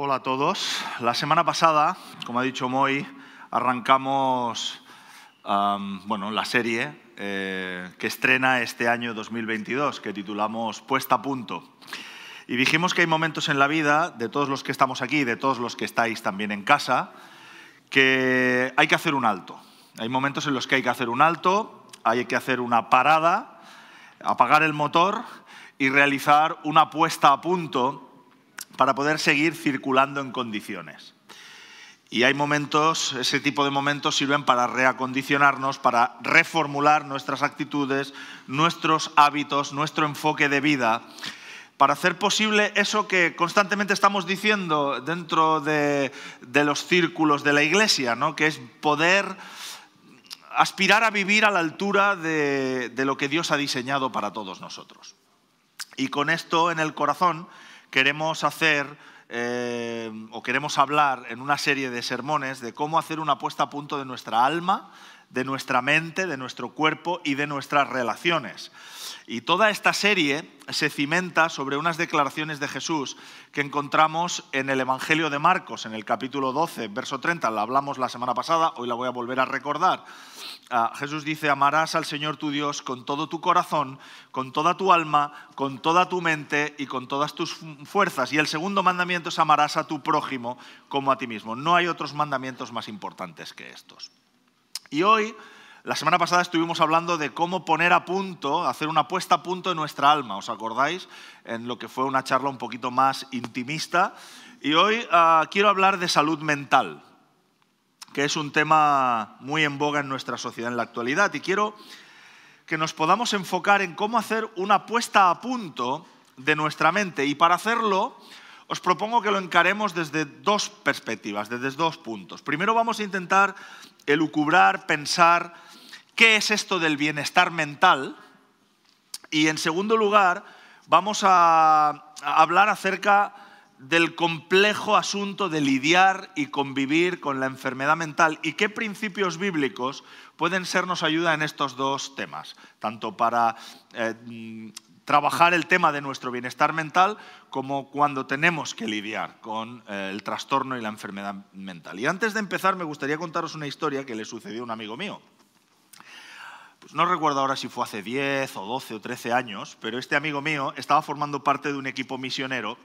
Hola a todos. La semana pasada, como ha dicho Moy, arrancamos bueno, la serie eh, que estrena este año 2022, que titulamos Puesta a punto. Y dijimos que hay momentos en la vida, de todos los que estamos aquí, de todos los que estáis también en casa, que hay que hacer un alto. Hay momentos en los que hay que hacer un alto, hay que hacer una parada, apagar el motor y realizar una puesta a punto para poder seguir circulando en condiciones. Y hay momentos, ese tipo de momentos sirven para reacondicionarnos, para reformular nuestras actitudes, nuestros hábitos, nuestro enfoque de vida, para hacer posible eso que constantemente estamos diciendo dentro de, los círculos de la iglesia, ¿no? que es poder aspirar a vivir a la altura de, lo que Dios ha diseñado para todos nosotros. Y con esto en el corazón queremos hacer eh, o queremos hablar en una serie de sermones de cómo hacer una puesta a punto de nuestra alma, de nuestra mente, de nuestro cuerpo y de nuestras relaciones. Y toda esta serie se cimenta sobre unas declaraciones de Jesús que encontramos en el Evangelio de Marcos, en el capítulo 12, verso 30. La hablamos la semana pasada, hoy la voy a volver a recordar. Ah, Jesús dice, amarás al Señor tu Dios con todo tu corazón, con toda tu alma, con toda tu mente y con todas tus fuerzas. Y el segundo mandamiento es amarás a tu prójimo como a ti mismo. No hay otros mandamientos más importantes que estos. Y hoy la semana pasada estuvimos hablando de cómo poner a punto, hacer una puesta a punto de nuestra alma, ¿os acordáis? En lo que fue una charla un poquito más intimista. Y hoy ah, quiero hablar de salud mental, que es un tema muy en boga en nuestra sociedad en la actualidad. Y quiero que nos podamos enfocar en cómo hacer una puesta a punto de nuestra mente. Y para hacerlo, os propongo que lo encaremos desde dos perspectivas, desde dos puntos. Primero vamos a intentar elucubrar, pensar qué es esto del bienestar mental. Y en segundo lugar, vamos a hablar acerca del complejo asunto de lidiar y convivir con la enfermedad mental y qué principios bíblicos pueden sernos ayuda en estos dos temas, tanto para eh, trabajar el tema de nuestro bienestar mental como cuando tenemos que lidiar con eh, el trastorno y la enfermedad mental. Y antes de empezar me gustaría contaros una historia que le sucedió a un amigo mío. Pues no recuerdo ahora si fue hace 10 o 12 o 13 años, pero este amigo mío estaba formando parte de un equipo misionero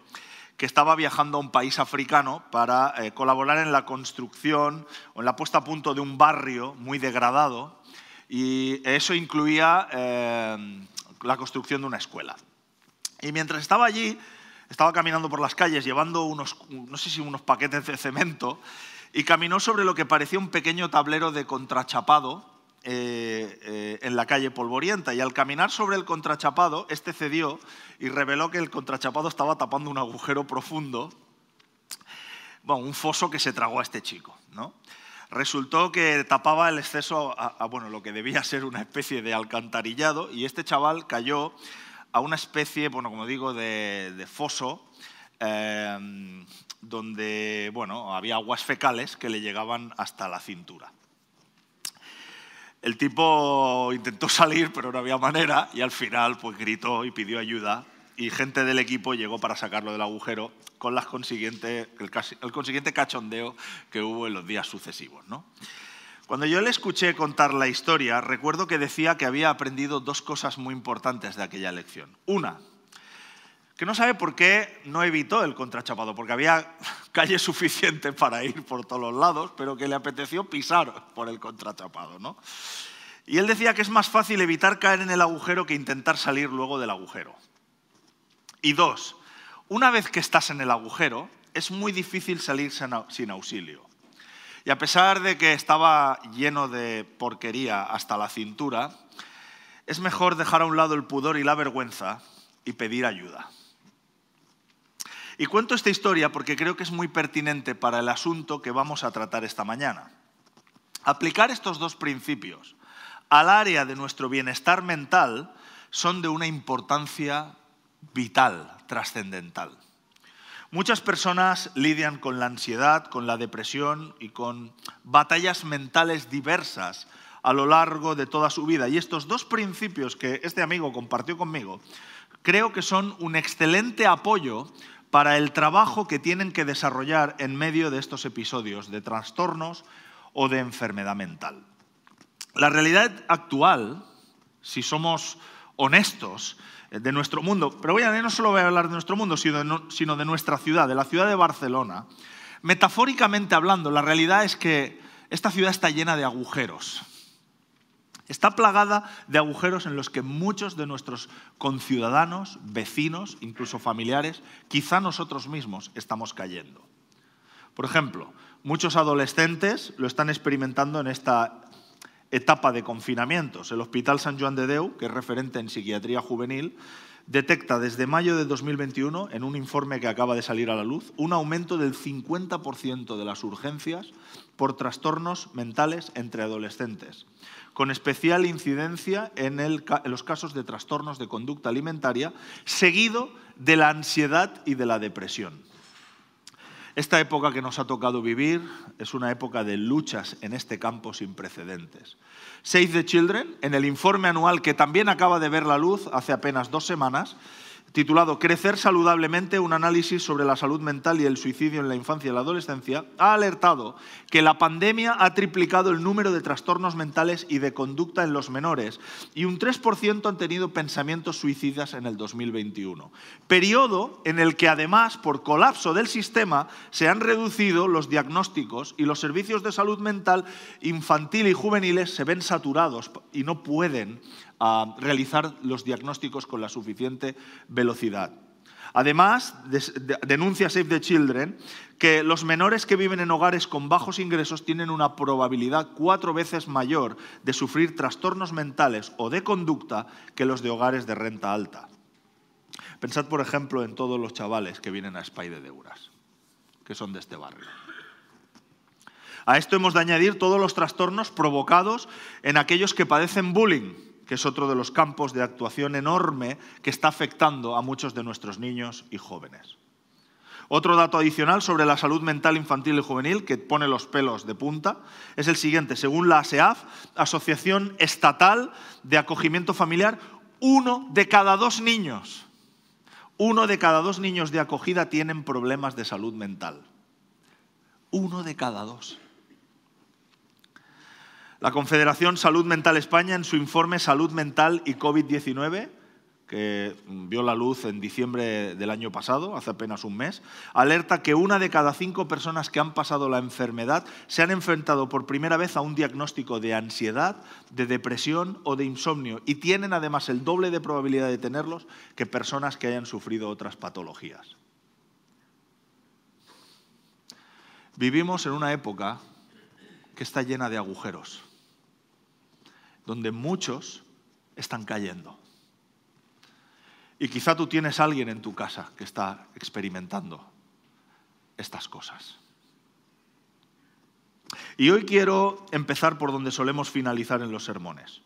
que estaba viajando a un país africano para eh, colaborar en la construcción o en la puesta a punto de un barrio muy degradado y eso incluía eh, la construcción de una escuela. Y mientras estaba allí, estaba caminando por las calles llevando unos, no sé si unos paquetes de cemento y caminó sobre lo que parecía un pequeño tablero de contrachapado eh, eh, en la calle polvorienta y al caminar sobre el contrachapado, este cedió y reveló que el contrachapado estaba tapando un agujero profundo, bueno, un foso que se tragó a este chico. ¿no? Resultó que tapaba el exceso a, bueno, lo que debía ser una especie de alcantarillado y este chaval cayó a una especie, bueno, como digo, de, foso eh, donde bueno, había aguas fecales que le llegaban hasta la cintura. El tipo intentó salir, pero no había manera, y al final pues, gritó y pidió ayuda, y gente del equipo llegó para sacarlo del agujero con las consiguiente, el, consiguiente cachondeo que hubo en los días sucesivos. Cuando yo le escuché contar la historia, recuerdo que decía que había aprendido dos cosas muy importantes de aquella lección. Una, que no sabe por qué no evitó el contrachapado, porque había calle suficiente para ir por todos lados, pero que le apeteció pisar por el contrachapado. ¿no? Y él decía que es más fácil evitar caer en el agujero que intentar salir luego del agujero. Y dos, una vez que estás en el agujero, es muy difícil salir sin auxilio. Y a pesar de que estaba lleno de porquería hasta la cintura, es mejor dejar a un lado el pudor y la vergüenza y pedir ayuda. Y cuento esta historia porque creo que es muy pertinente para el asunto que vamos a tratar esta mañana. Aplicar estos dos principios al área de nuestro bienestar mental son de una importancia vital, trascendental. Muchas personas lidian con la ansiedad, con la depresión y con batallas mentales diversas a lo largo de toda su vida. Y estos dos principios que este amigo compartió conmigo, creo que son un excelente apoyo para el trabajo que tienen que desarrollar en medio de estos episodios de trastornos o de enfermedad mental. La realidad actual, si somos honestos, eh, de nuestro mundo, pero voy a, no solo voy a hablar de nuestro mundo, sino de nuestra ciudad, de la ciudad de Barcelona, metafóricamente hablando, la realidad es que esta ciudad está llena de agujeros. Está plagada de agujeros en los que muchos de nuestros conciudadanos, vecinos, incluso familiares, quizá nosotros mismos estamos cayendo. Por ejemplo, muchos adolescentes lo están experimentando en esta etapa de confinamientos. El Hospital San Joan de Deu, que es referente en psiquiatría juvenil, detecta desde mayo de 2021, en un informe que acaba de salir a la luz, un aumento del 50% de las urgencias por trastornos mentales entre adolescentes, con especial incidencia en, en, los casos de trastornos de conducta alimentaria, seguido de la ansiedad y de la depresión. Esta época que nos ha tocado vivir es una época de luchas en este campo sin precedentes. Save the Children, en el informe anual que también acaba de ver la luz hace apenas dos semanas, titulado Crecer saludablemente, un análisis sobre la salud mental y el suicidio en la infancia y la adolescencia, ha alertado que la pandemia ha triplicado el número de trastornos mentales y de conducta en los menores y un 3% han tenido pensamientos suicidas en el 2021. Periodo en el que además, por colapso del sistema, se han reducido los diagnósticos y los servicios de salud mental infantil y juveniles se ven saturados y no pueden a realizar los diagnósticos con la suficiente velocidad. Además, denuncia Save the Children que los menores que viven en hogares con bajos ingresos tienen una probabilidad cuatro veces mayor de sufrir trastornos mentales o de conducta que los de hogares de renta alta. Pensad, por ejemplo, en todos los chavales que vienen a Spy de Deuras, que son de este barrio. A esto hemos de añadir todos los trastornos provocados en aquellos que padecen bullying, que es otro de los campos de actuación enorme que está afectando a muchos de nuestros niños y jóvenes. Otro dato adicional sobre la salud mental infantil y juvenil que pone los pelos de punta es el siguiente. Según la ASEAF, Asociación Estatal de Acogimiento Familiar, uno de cada dos niños, uno de cada dos niños de acogida tienen problemas de salud mental. Uno de cada dos. La Confederación Salud Mental España, en su informe Salud Mental y COVID-19, que vio la luz en diciembre del año pasado, hace apenas un mes, alerta que una de cada cinco personas que han pasado la enfermedad se han enfrentado por primera vez a un diagnóstico de ansiedad, de depresión o de insomnio y tienen además el doble de probabilidad de tenerlos que personas que hayan sufrido otras patologías. Vivimos en una época que está llena de agujeros donde muchos están cayendo. Y quizá tú tienes a alguien en tu casa que está experimentando estas cosas. Y hoy quiero empezar por donde solemos finalizar en los sermones.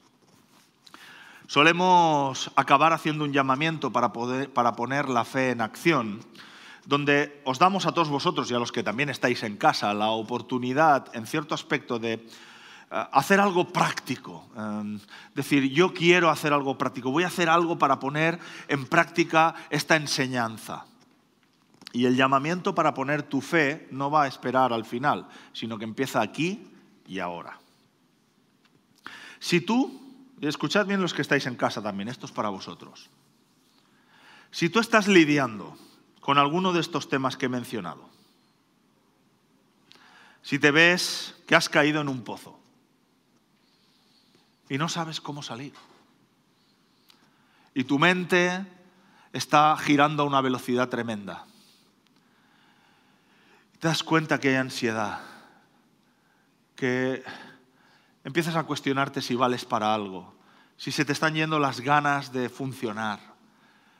Solemos acabar haciendo un llamamiento para, poder, para poner la fe en acción, donde os damos a todos vosotros y a los que también estáis en casa la oportunidad, en cierto aspecto, de hacer algo práctico. Em, decir, yo quiero hacer algo práctico, voy a hacer algo para poner en práctica esta enseñanza. Y el llamamiento para poner tu fe no va a esperar al final, sino que empieza aquí y ahora. Si tú, escuchad bien los que estáis en casa también, esto es para vosotros. Si tú estás lidiando con alguno de estos temas que he mencionado, si te ves que has caído en un pozo, y no sabes cómo salir. Y tu mente está girando a una velocidad tremenda. Te das cuenta que hay ansiedad, que empiezas a cuestionarte si vales para algo, si se te están yendo las ganas de funcionar,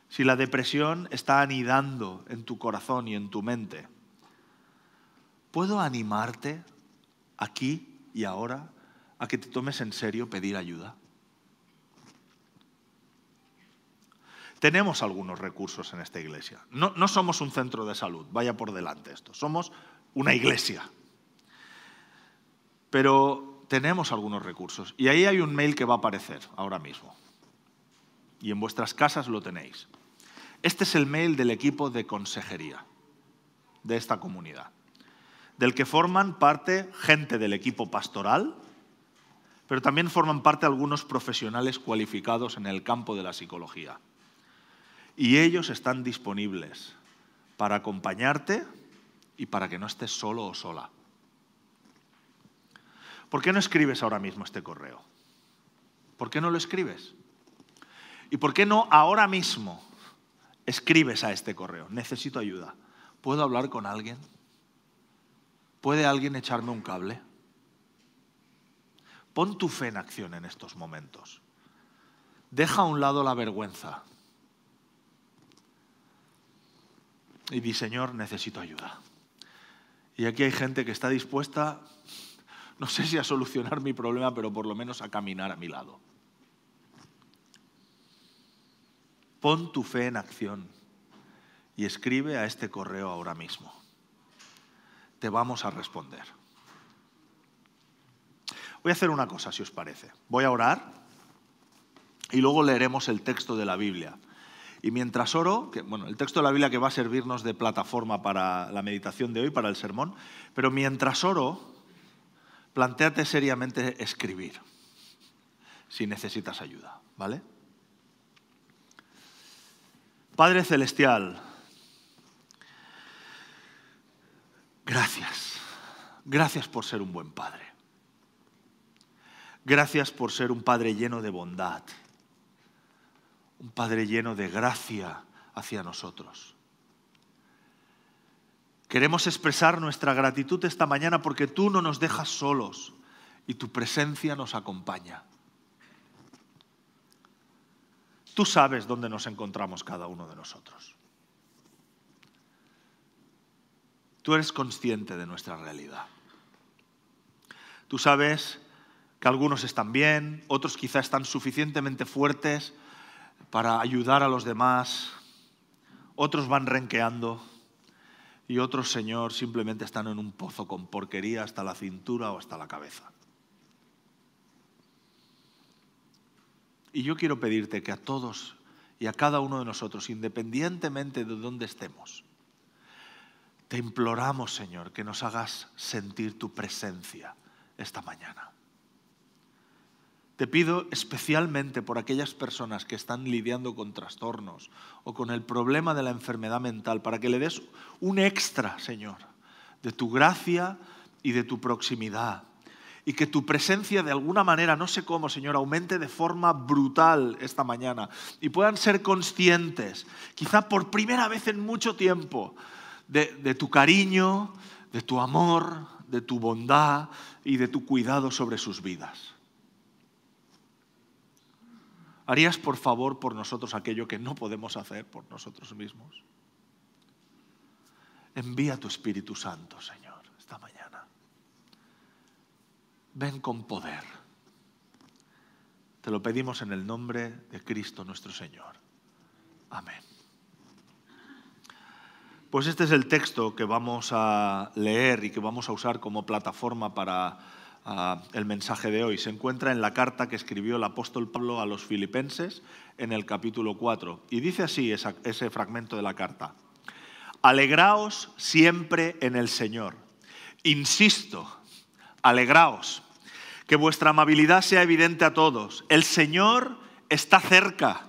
si la depresión está anidando en tu corazón y en tu mente. ¿Puedo animarte aquí y ahora a que te tomes en serio pedir ayuda? Tenemos algunos recursos en esta iglesia. No, no, somos un centro de salud, vaya por delante esto. Somos una iglesia. Pero tenemos algunos recursos. Y ahí hay un mail que va a aparecer ahora mismo. Y en vuestras casas lo tenéis. Este es el mail del equipo de consejería de esta comunidad, del que forman parte gente del equipo pastoral, pero también forman parte algunos profesionales cualificados en el campo de la psicología. Y ellos están disponibles para acompañarte y para que no estés solo o sola. ¿Por qué no escribes ahora mismo este correo? ¿Por qué no lo escribes? ¿Y por qué no ahora mismo escribes a este correo? Necesito ayuda. ¿Puedo hablar con alguien? ¿Puede alguien echarme un cable? Pon tu fe en acción en estos momentos. Deja a un lado la vergüenza. Y di, Señor, necesito ayuda. Y aquí hay gente que está dispuesta, no sé si a solucionar mi problema, pero por lo menos a caminar a mi lado. Pon tu fe en acción y escribe a este correo ahora mismo. Te vamos a responder. Voy a hacer una cosa, si os parece. Voy a orar y luego leeremos el texto de la Biblia. Y mientras oro, bueno, el texto de la Biblia que va a servirnos de plataforma para la meditación de hoy, para el sermón, pero mientras oro, planteate seriamente escribir, si necesitas ayuda, ¿vale? Padre Celestial, gracias. Gracias por ser un buen Padre. Gracias por ser un Padre lleno de bondad un Padre lleno de gracia hacia nosotros. Queremos expresar nuestra gratitud esta mañana porque tú no nos dejas solos y tu presencia nos acompaña. Tú sabes dónde nos encontramos cada uno de nosotros. Tú eres consciente de nuestra realidad. Tú sabes que algunos están bien, otros quizá están suficientemente fuertes para ayudar a los demás, otros van renqueando y otros, Señor, simplemente están en un pozo con porquería hasta la cintura o hasta la cabeza. Y yo quiero pedirte que a todos y a cada uno de nosotros, independientemente de dónde estemos, te imploramos, Señor, que nos hagas sentir tu presencia esta mañana. Te pido especialmente por aquellas personas que están lidiando con trastornos o con el problema de la enfermedad mental, para que le des un extra, Señor, de tu gracia y de tu proximidad. Y que tu presencia de alguna manera, no sé cómo, Señor, aumente de forma brutal esta mañana. Y puedan ser conscientes, quizá por primera vez en mucho tiempo, de, tu cariño, de tu amor, de tu bondad y de tu cuidado sobre sus vidas. ¿Harías por favor por nosotros aquello que no podemos hacer por nosotros mismos? Envía tu Espíritu Santo, Señor, esta mañana. Ven con poder. Te lo pedimos en el nombre de Cristo nuestro Señor. Amén. Pues este es el texto que vamos a leer y que vamos a usar como plataforma para el mensaje de hoy. Se encuentra en la carta que escribió el apóstol Pablo a los filipenses en el capítulo 4. Y dice así ese fragmento de la carta. Alegraos siempre en el Señor. Insisto, alegraos. Que vuestra amabilidad sea evidente a todos. El Señor está cerca.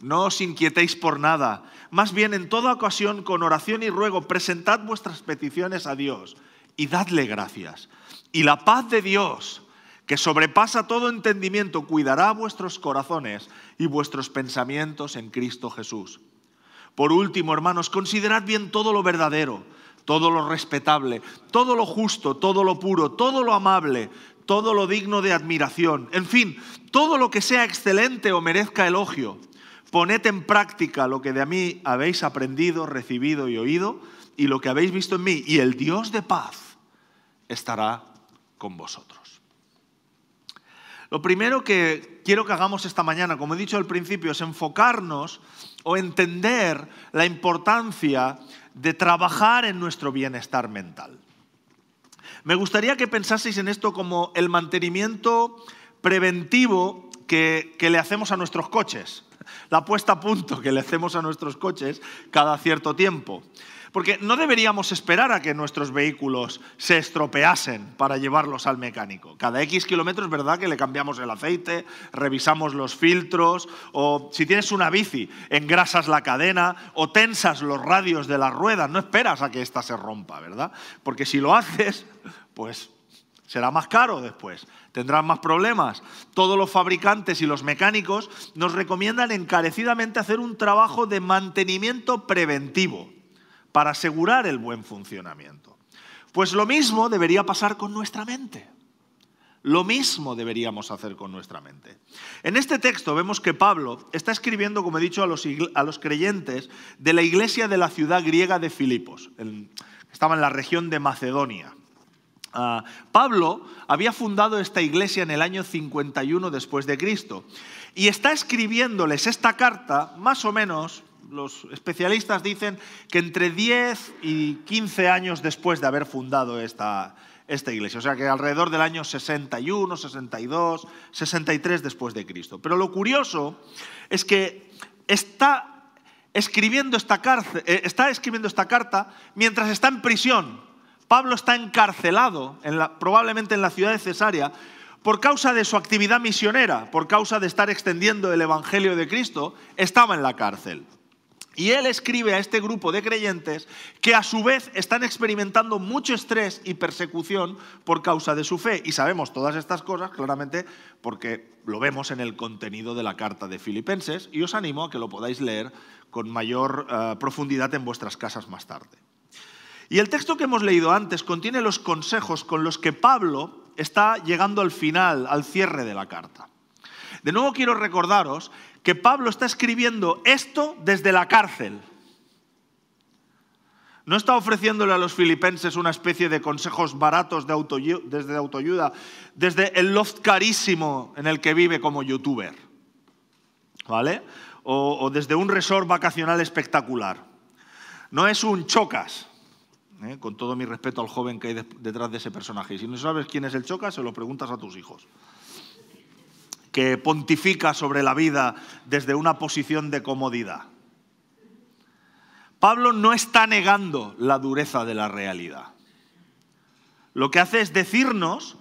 No os inquietéis por nada. Más bien, en toda ocasión, con oración y ruego, presentad vuestras peticiones a Dios y dadle gracias y la paz de Dios, que sobrepasa todo entendimiento, cuidará vuestros corazones y vuestros pensamientos en Cristo Jesús. Por último, hermanos, considerad bien todo lo verdadero, todo lo respetable, todo lo justo, todo lo puro, todo lo amable, todo lo digno de admiración, en fin, todo lo que sea excelente o merezca elogio. Poned en práctica lo que de mí habéis aprendido, recibido y oído, y lo que habéis visto en mí, y el Dios de paz estará con vosotros. Lo primero que quiero que hagamos esta mañana, como he dicho al principio, es enfocarnos o entender la importancia de trabajar en nuestro bienestar mental. Me gustaría que pensaseis en esto como el mantenimiento preventivo que, le hacemos a nuestros coches. la puesta a punto que le hacemos a nuestros coches cada cierto tiempo. Porque no deberíamos esperar a que nuestros vehículos se estropeasen para llevarlos al mecánico. Cada X kilómetros verdad que le cambiamos el aceite, revisamos los filtros, o si tienes una bici, engrasas la cadena o tensas los radios de las ruedas. No esperas a que ésta se rompa, ¿verdad? Porque si lo haces, pues será más caro después, tendrán más problemas. Todos los fabricantes y los mecánicos nos recomiendan encarecidamente hacer un trabajo de mantenimiento preventivo para asegurar el buen funcionamiento. Pues lo mismo debería pasar con nuestra mente. Lo mismo deberíamos hacer con nuestra mente. En este texto vemos que Pablo está escribiendo, como he dicho, a los, creyentes de la iglesia de la ciudad griega de Filipos. estaba en la región de Macedonia. Ah, Pablo había fundado esta iglesia en el año 51 después de Cristo y está escribiéndoles esta carta más o menos los especialistas dicen que entre 10 y 15 años después de haber fundado esta, iglesia, o sea que alrededor del año 61, 62, 63 después de Cristo. Pero lo curioso es que está escribiendo esta, eh, está escribiendo esta carta mientras está en prisión. Pablo está encarcelado, probablemente en la ciudad de Cesarea, por causa de su actividad misionera, por causa de estar extendiendo el Evangelio de Cristo, estaba en la cárcel. Y él escribe a este grupo de creyentes que a su vez están experimentando mucho estrés y persecución por causa de su fe. Y sabemos todas estas cosas claramente porque lo vemos en el contenido de la carta de Filipenses y os animo a que lo podáis leer con mayor eh, profundidad en vuestras casas más tarde. Y el texto que hemos leído antes contiene los consejos con los que Pablo está llegando al final, al cierre de la carta. De nuevo quiero recordaros que Pablo está escribiendo esto desde la cárcel. No está ofreciéndole a los filipenses una especie de consejos baratos de autoayuda, desde autoayuda, desde el loft carísimo en el que vive como youtuber, ¿vale? O, desde un resort vacacional espectacular. No es un chocas, ¿eh? con todo mi respeto al joven que hay detrás de ese personaje. Y si no sabes quién es el chocas, se lo preguntas a tus hijos que pontifica sobre la vida desde una posición de comodidad. Pablo no está negando la dureza de la realidad. Lo que hace es decirnos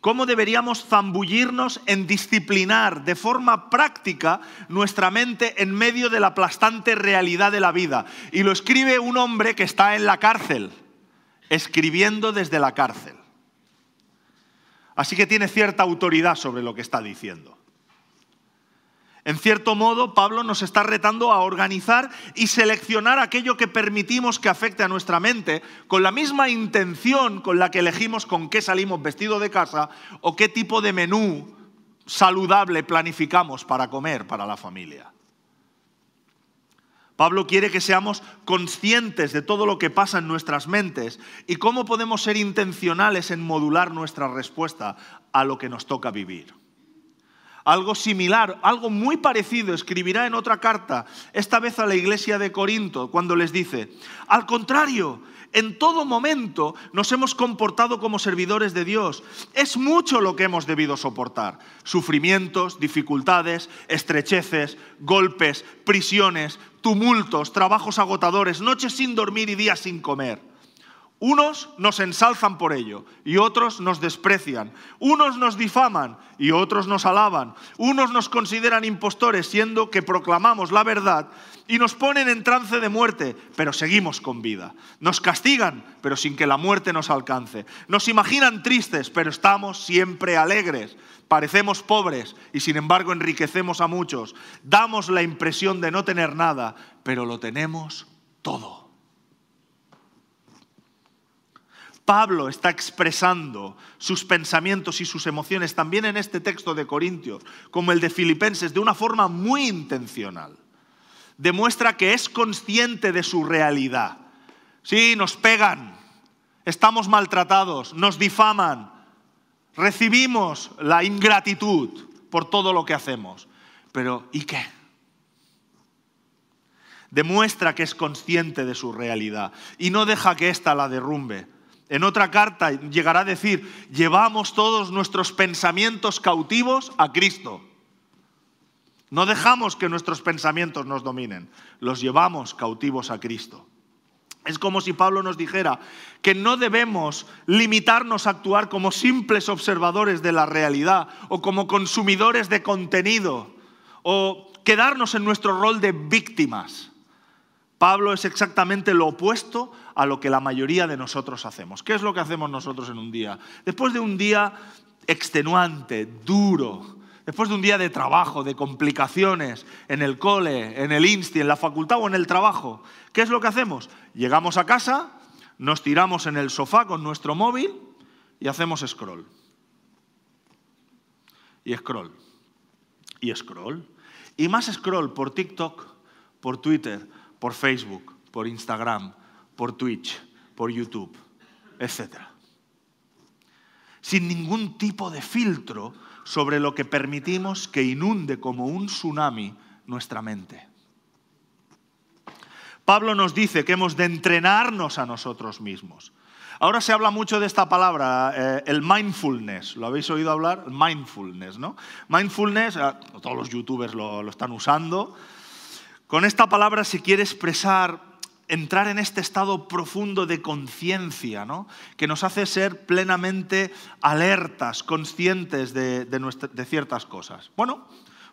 cómo deberíamos zambullirnos en disciplinar de forma práctica nuestra mente en medio de la aplastante realidad de la vida. Y lo escribe un hombre que está en la cárcel, escribiendo desde la cárcel. Así que tiene cierta autoridad sobre lo que está diciendo. En cierto modo, Pablo nos está retando a organizar y seleccionar aquello que permitimos que afecte a nuestra mente, con la misma intención con la que elegimos con qué salimos vestidos de casa o qué tipo de menú saludable planificamos para comer para la familia. Pablo quiere que seamos conscientes de todo lo que pasa en nuestras mentes y cómo podemos ser intencionales en modular nuestra respuesta a lo que nos toca vivir. Algo similar, algo muy parecido escribirá en otra carta, esta vez a la iglesia de Corinto, cuando les dice, al contrario, en todo momento nos hemos comportado como servidores de Dios. Es mucho lo que hemos debido soportar. Sufrimientos, dificultades, estrecheces, golpes, prisiones, tumultos, trabajos agotadores, noches sin dormir y días sin comer. Unos nos ensalzan por ello y otros nos desprecian. Unos nos difaman y otros nos alaban. Unos nos consideran impostores siendo que proclamamos la verdad y nos ponen en trance de muerte, pero seguimos con vida. Nos castigan, pero sin que la muerte nos alcance. Nos imaginan tristes, pero estamos siempre alegres. Parecemos pobres y sin embargo enriquecemos a muchos. Damos la impresión de no tener nada, pero lo tenemos todo. Pablo está expresando sus pensamientos y sus emociones también en este texto de Corintios, como el de Filipenses, de una forma muy intencional. Demuestra que es consciente de su realidad. Sí, nos pegan, estamos maltratados, nos difaman, recibimos la ingratitud por todo lo que hacemos. Pero ¿y qué? Demuestra que es consciente de su realidad y no deja que ésta la derrumbe en otra carta llegará a decir, llevamos todos nuestros pensamientos cautivos a Cristo. No dejamos que nuestros pensamientos nos dominen, los llevamos cautivos a Cristo. Es como si Pablo nos dijera que no debemos limitarnos a actuar como simples observadores de la realidad o como consumidores de contenido o quedarnos en nuestro rol de víctimas. Pablo es exactamente lo opuesto a lo que la mayoría de nosotros hacemos. ¿Qué es lo que hacemos nosotros en un día? Después de un día extenuante, duro, después de un día de trabajo, de complicaciones en el cole, en el insti, en la facultad o en el trabajo, ¿qué es lo que hacemos? Llegamos a casa, nos tiramos en el sofá con nuestro móvil y hacemos scroll. Y scroll. Y scroll. Y más scroll por TikTok, por Twitter, por Facebook, por Instagram, por Twitch, por YouTube, etc. Sin ningún tipo de filtro sobre lo que permitimos que inunde como un tsunami nuestra mente. Pablo nos dice que hemos de entrenarnos a nosotros mismos. Ahora se habla mucho de esta palabra, eh, el mindfulness. ¿Lo habéis oído hablar? Mindfulness, ¿no? Mindfulness, eh, todos los youtubers lo, lo están usando. Con esta palabra se quiere expresar entrar en este estado profundo de conciencia, ¿no? que nos hace ser plenamente alertas, conscientes de, ciertas cosas. Bueno,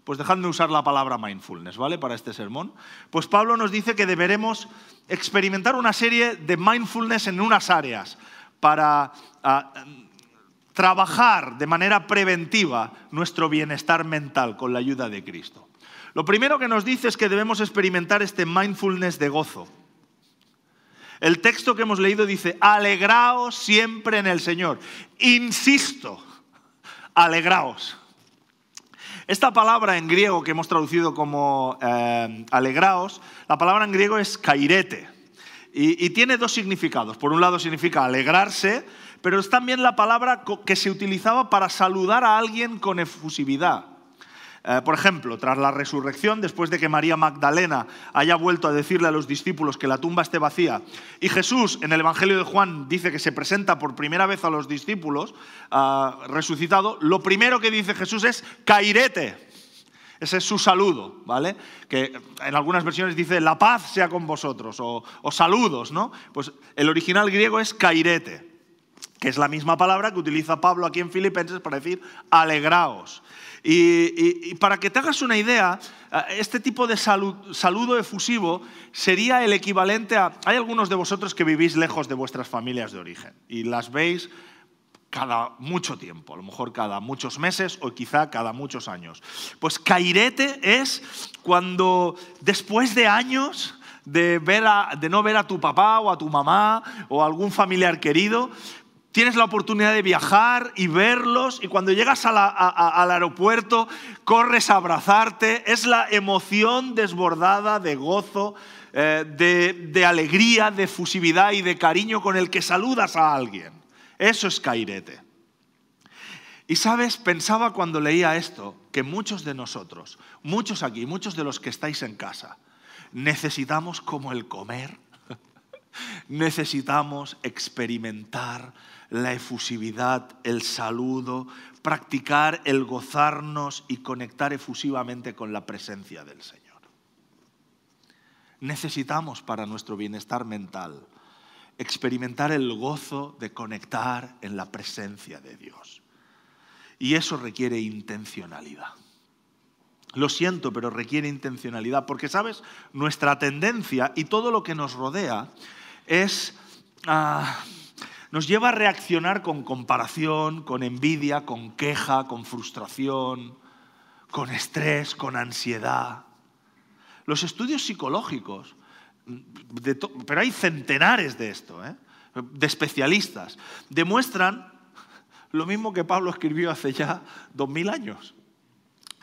pues dejadme usar la palabra mindfulness, ¿vale? Para este sermón. Pues Pablo nos dice que deberemos experimentar una serie de mindfulness en unas áreas para ah, trabajar de manera preventiva nuestro bienestar mental con la ayuda de Cristo. Lo primero que nos dice es que debemos experimentar este mindfulness de gozo. El texto que hemos leído dice, alegraos siempre en el Señor. Insisto, alegraos. Esta palabra en griego que hemos traducido como eh, alegraos, la palabra en griego es kairete y, y tiene dos significados. Por un lado significa alegrarse, pero es también la palabra que se utilizaba para saludar a alguien con efusividad. Eh, por ejemplo, tras la resurrección, después de que María Magdalena haya vuelto a decirle a los discípulos que la tumba esté vacía, y Jesús en el Evangelio de Juan dice que se presenta por primera vez a los discípulos ah, resucitado, lo primero que dice Jesús es cairete. Ese es su saludo, ¿vale? Que en algunas versiones dice la paz sea con vosotros o, o saludos, ¿no? Pues el original griego es cairete, que es la misma palabra que utiliza Pablo aquí en Filipenses para decir alegraos. Y, para que te hagas una idea, eh, este tipo de saludo efusivo sería el equivalente a... Hay algunos de vosotros que vivís lejos de vuestras familias de origen y las veis cada mucho tiempo, a lo mejor cada muchos meses o quizá cada muchos años. Pues cairete es cuando después de años de, no ver a tu papá o a tu mamá o a algún familiar querido, tienes la oportunidad de viajar y verlos y cuando llegas al aeropuerto corres a abrazarte. Es la emoción desbordada de gozo, eh, de, de alegría, de fusividad y de cariño con el que saludas a alguien. Eso es cairete. Y sabes, pensaba cuando leía esto que muchos de nosotros, muchos aquí, muchos de los que estáis en casa, necesitamos como el comer, necesitamos experimentar la efusividad, el saludo, practicar el gozarnos y conectar efusivamente con la presencia del Señor. Necesitamos para nuestro bienestar mental experimentar el gozo de conectar en la presencia de Dios. Y eso requiere intencionalidad. Lo siento, pero requiere intencionalidad, porque sabes, nuestra tendencia y todo lo que nos rodea es... Ah, nos lleva a reaccionar con comparación, con envidia, con queja, con frustración, con estrés, con ansiedad. Los estudios psicológicos, pero hay centenares de esto, ¿eh? de especialistas, demuestran lo mismo que Pablo escribió hace ya dos mil años,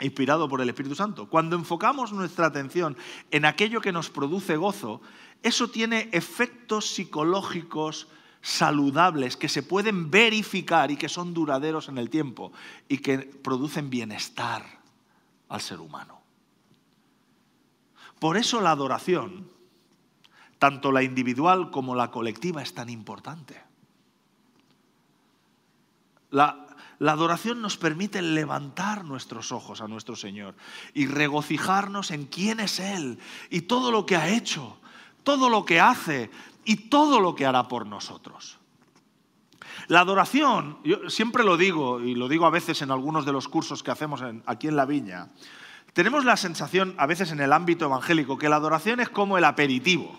inspirado por el Espíritu Santo. Cuando enfocamos nuestra atención en aquello que nos produce gozo, eso tiene efectos psicológicos saludables que se pueden verificar y que son duraderos en el tiempo y que producen bienestar al ser humano. Por eso la adoración, tanto la individual como la colectiva, es tan importante. La, La adoración nos permite levantar nuestros ojos a nuestro Señor y regocijarnos en quién es Él y todo lo que ha hecho, todo lo que hace y todo lo que hará por nosotros. La adoración, yo siempre lo digo y lo digo a veces en algunos de los cursos que hacemos aquí en la viña, tenemos la sensación a veces en el ámbito evangélico que la adoración es como el aperitivo,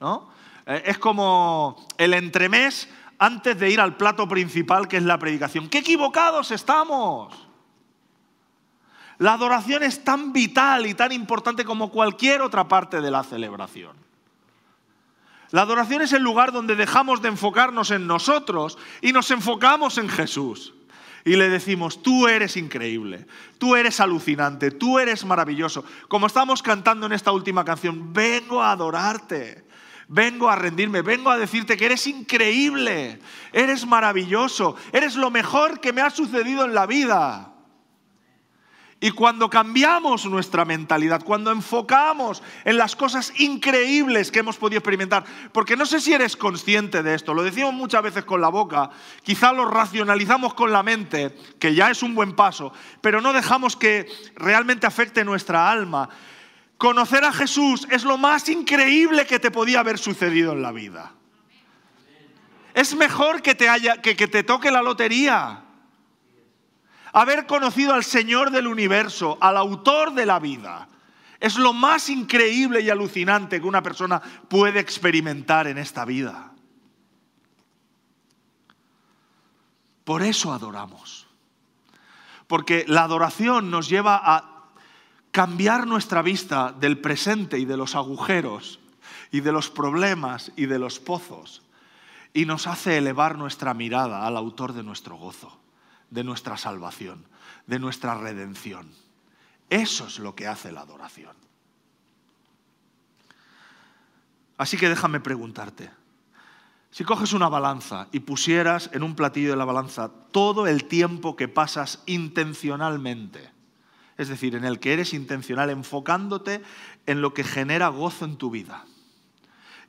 ¿no? Eh, es como el entremés antes de ir al plato principal que es la predicación. ¡Qué equivocados estamos! La adoración es tan vital y tan importante como cualquier otra parte de la celebración. La adoración es el lugar donde dejamos de enfocarnos en nosotros y nos enfocamos en Jesús. Y le decimos, tú eres increíble, tú eres alucinante, tú eres maravilloso. Como estamos cantando en esta última canción, vengo a adorarte, vengo a rendirme, vengo a decirte que eres increíble, eres maravilloso, eres lo mejor que me ha sucedido en la vida. Y cuando cambiamos nuestra mentalidad, cuando enfocamos en las cosas increíbles que hemos podido experimentar, porque no sé si eres consciente de esto, lo decimos muchas veces con la boca, quizá lo racionalizamos con la mente, que ya es un buen paso, pero no dejamos que realmente afecte nuestra alma. Conocer a Jesús es lo más increíble que te podía haber sucedido en la vida. Es mejor que te, te toque la lotería haber conocido al Señor del universo, al autor de la vida. Es lo más increíble y alucinante que una persona puede experimentar en esta vida. Por eso adoramos. Porque la adoración nos lleva a cambiar nuestra vista del presente y de los agujeros y de los problemas y de los pozos y nos hace elevar nuestra mirada al autor de nuestro gozo de nuestra salvación, de nuestra redención. Eso es lo que hace la adoración. Así que déjame preguntarte, si coges una balanza y pusieras en un platillo de la balanza todo el tiempo que pasas intencionalmente, es decir, en el que eres intencional, enfocándote en lo que genera gozo en tu vida,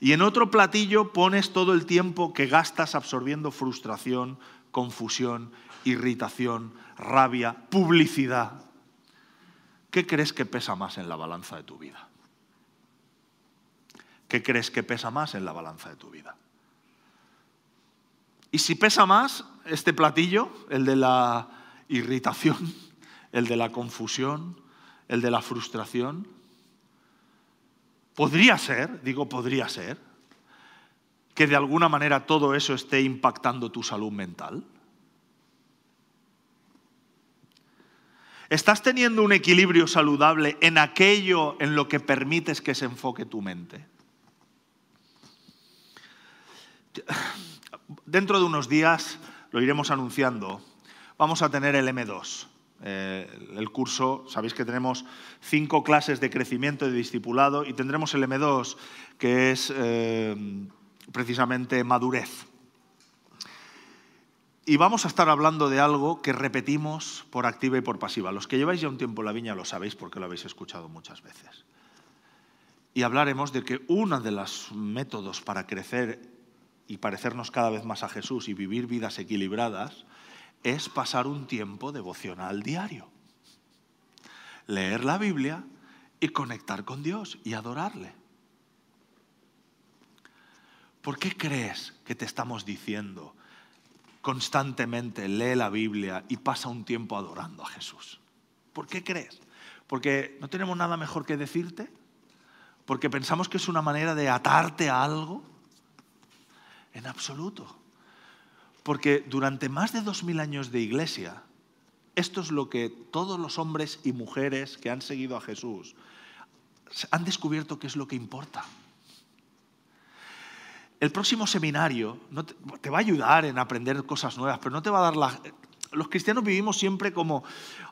y en otro platillo pones todo el tiempo que gastas absorbiendo frustración, confusión irritación, rabia, publicidad. ¿Qué crees que pesa más en la balanza de tu vida? ¿Qué crees que pesa más en la balanza de tu vida? Y si pesa más este platillo, el de la irritación, el de la confusión, el de la frustración, podría ser, digo podría ser, que de alguna manera todo eso esté impactando tu salud mental. ¿Estás teniendo un equilibrio saludable en aquello en lo que permites que se enfoque tu mente? Dentro de unos días, lo iremos anunciando, vamos a tener el M2. Eh, el curso, sabéis que tenemos cinco clases de crecimiento y de discipulado y tendremos el M2, que es eh, precisamente madurez. Y vamos a estar hablando de algo que repetimos por activa y por pasiva. Los que lleváis ya un tiempo en la viña lo sabéis porque lo habéis escuchado muchas veces. Y hablaremos de que uno de los métodos para crecer y parecernos cada vez más a Jesús y vivir vidas equilibradas es pasar un tiempo devocional diario. Leer la Biblia y conectar con Dios y adorarle. ¿Por qué crees que te estamos diciendo constantemente lee la Biblia y pasa un tiempo adorando a Jesús. ¿Por qué crees? Porque no tenemos nada mejor que decirte, porque pensamos que es una manera de atarte a algo. En absoluto. Porque durante más de dos mil años de iglesia, esto es lo que todos los hombres y mujeres que han seguido a Jesús han descubierto que es lo que importa el próximo seminario te, va a ayudar en aprender cosas nuevas, pero no te va a dar la... Los cristianos vivimos siempre como,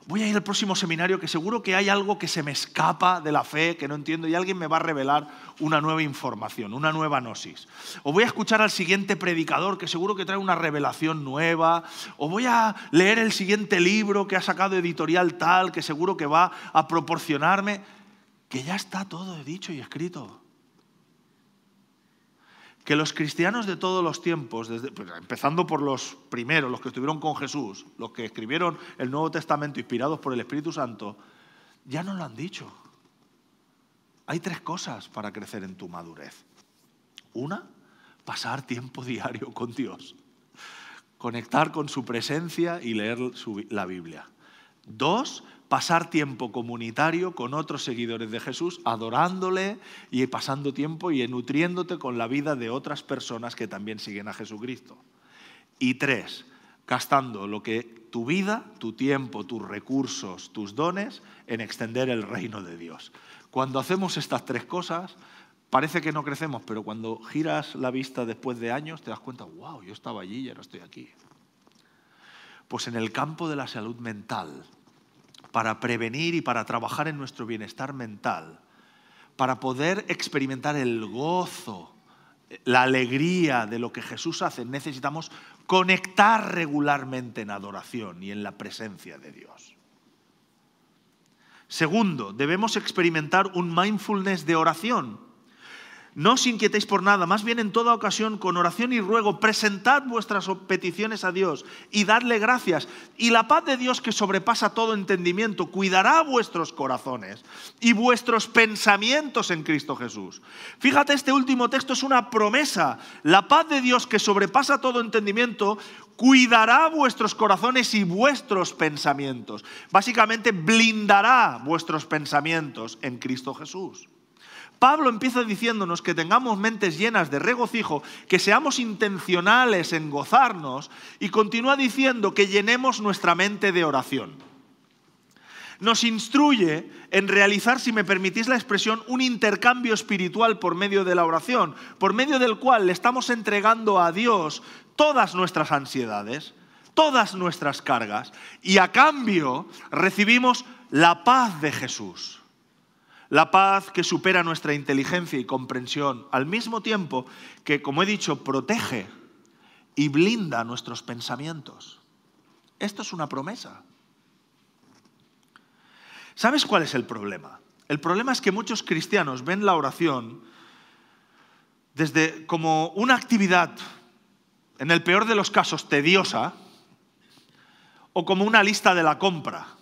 voy a ir al próximo seminario que seguro que hay algo que se me escapa de la fe, que no entiendo, y alguien me va a revelar una nueva información, una nueva gnosis. O voy a escuchar al siguiente predicador que seguro que trae una revelación nueva. O voy a leer el siguiente libro que ha sacado editorial tal, que seguro que va a proporcionarme, que ya está todo dicho y escrito que los cristianos de todos los tiempos, desde, pues, empezando por los primeros, los que estuvieron con Jesús, los que escribieron el Nuevo Testamento inspirados por el Espíritu Santo, ya nos lo han dicho. Hay tres cosas para crecer en tu madurez. Una, pasar tiempo diario con Dios, conectar con su presencia y leer la Biblia. Dos, pasar tiempo comunitario con otros seguidores de Jesús, adorándole y pasando tiempo y nutriéndote con la vida de otras personas que también siguen a Jesucristo. Y tres, gastando lo que tu vida, tu tiempo, tus recursos, tus dones en extender el reino de Dios. Cuando hacemos estas tres cosas, parece que no crecemos, pero cuando giras la vista después de años te das cuenta, wow, yo estaba allí y ahora estoy aquí. Pues en el campo de la salud mental, para prevenir y para trabajar en nuestro bienestar mental, para poder experimentar el gozo, la alegría de lo que Jesús hace, necesitamos conectar regularmente en adoración y en la presencia de Dios. Segundo, debemos experimentar un mindfulness de oración no os inquietéis por nada, más bien en toda ocasión, con oración y ruego, presentad vuestras peticiones a Dios y dadle gracias. Y la paz de Dios que sobrepasa todo entendimiento, cuidará vuestros corazones y vuestros pensamientos en Cristo Jesús. Fíjate, este último texto es una promesa. La paz de Dios que sobrepasa todo entendimiento, cuidará vuestros corazones y vuestros pensamientos. Básicamente, blindará vuestros pensamientos en Cristo Jesús. Pablo empieza diciéndonos que tengamos mentes llenas de regocijo, que seamos intencionales en gozarnos y continúa diciendo que llenemos nuestra mente de oración. Nos instruye en realizar, si me permitís la expresión, un intercambio espiritual por medio de la oración, por medio del cual le estamos entregando a Dios todas nuestras ansiedades, todas nuestras cargas, y a cambio recibimos la paz de Jesús la paz que supera nuestra inteligencia y comprensión, al mismo tiempo que, como he dicho, protege y blinda nuestros pensamientos. Esto es una promesa. ¿Sabes cuál es el problema? El problema es que muchos cristianos ven la oración desde como una actividad, en el peor de los casos, tediosa, o como una lista de la compra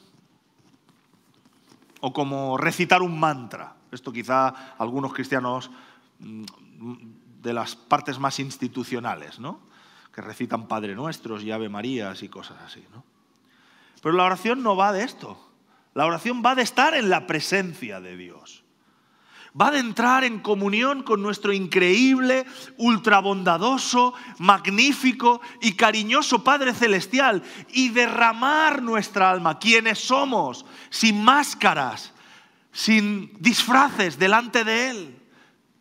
o como recitar un mantra. Esto quizá algunos cristianos mm, de las partes más institucionales, ¿no? que recitan Padre Nuestros y Ave Marías y cosas así. ¿no? Pero la oración no va de esto. La oración va de estar en la presencia de Dios. Va de entrar en comunión con nuestro increíble, ultrabondadoso, magnífico y cariñoso Padre Celestial y derramar nuestra alma, quienes somos, sin máscaras, sin disfraces delante de Él,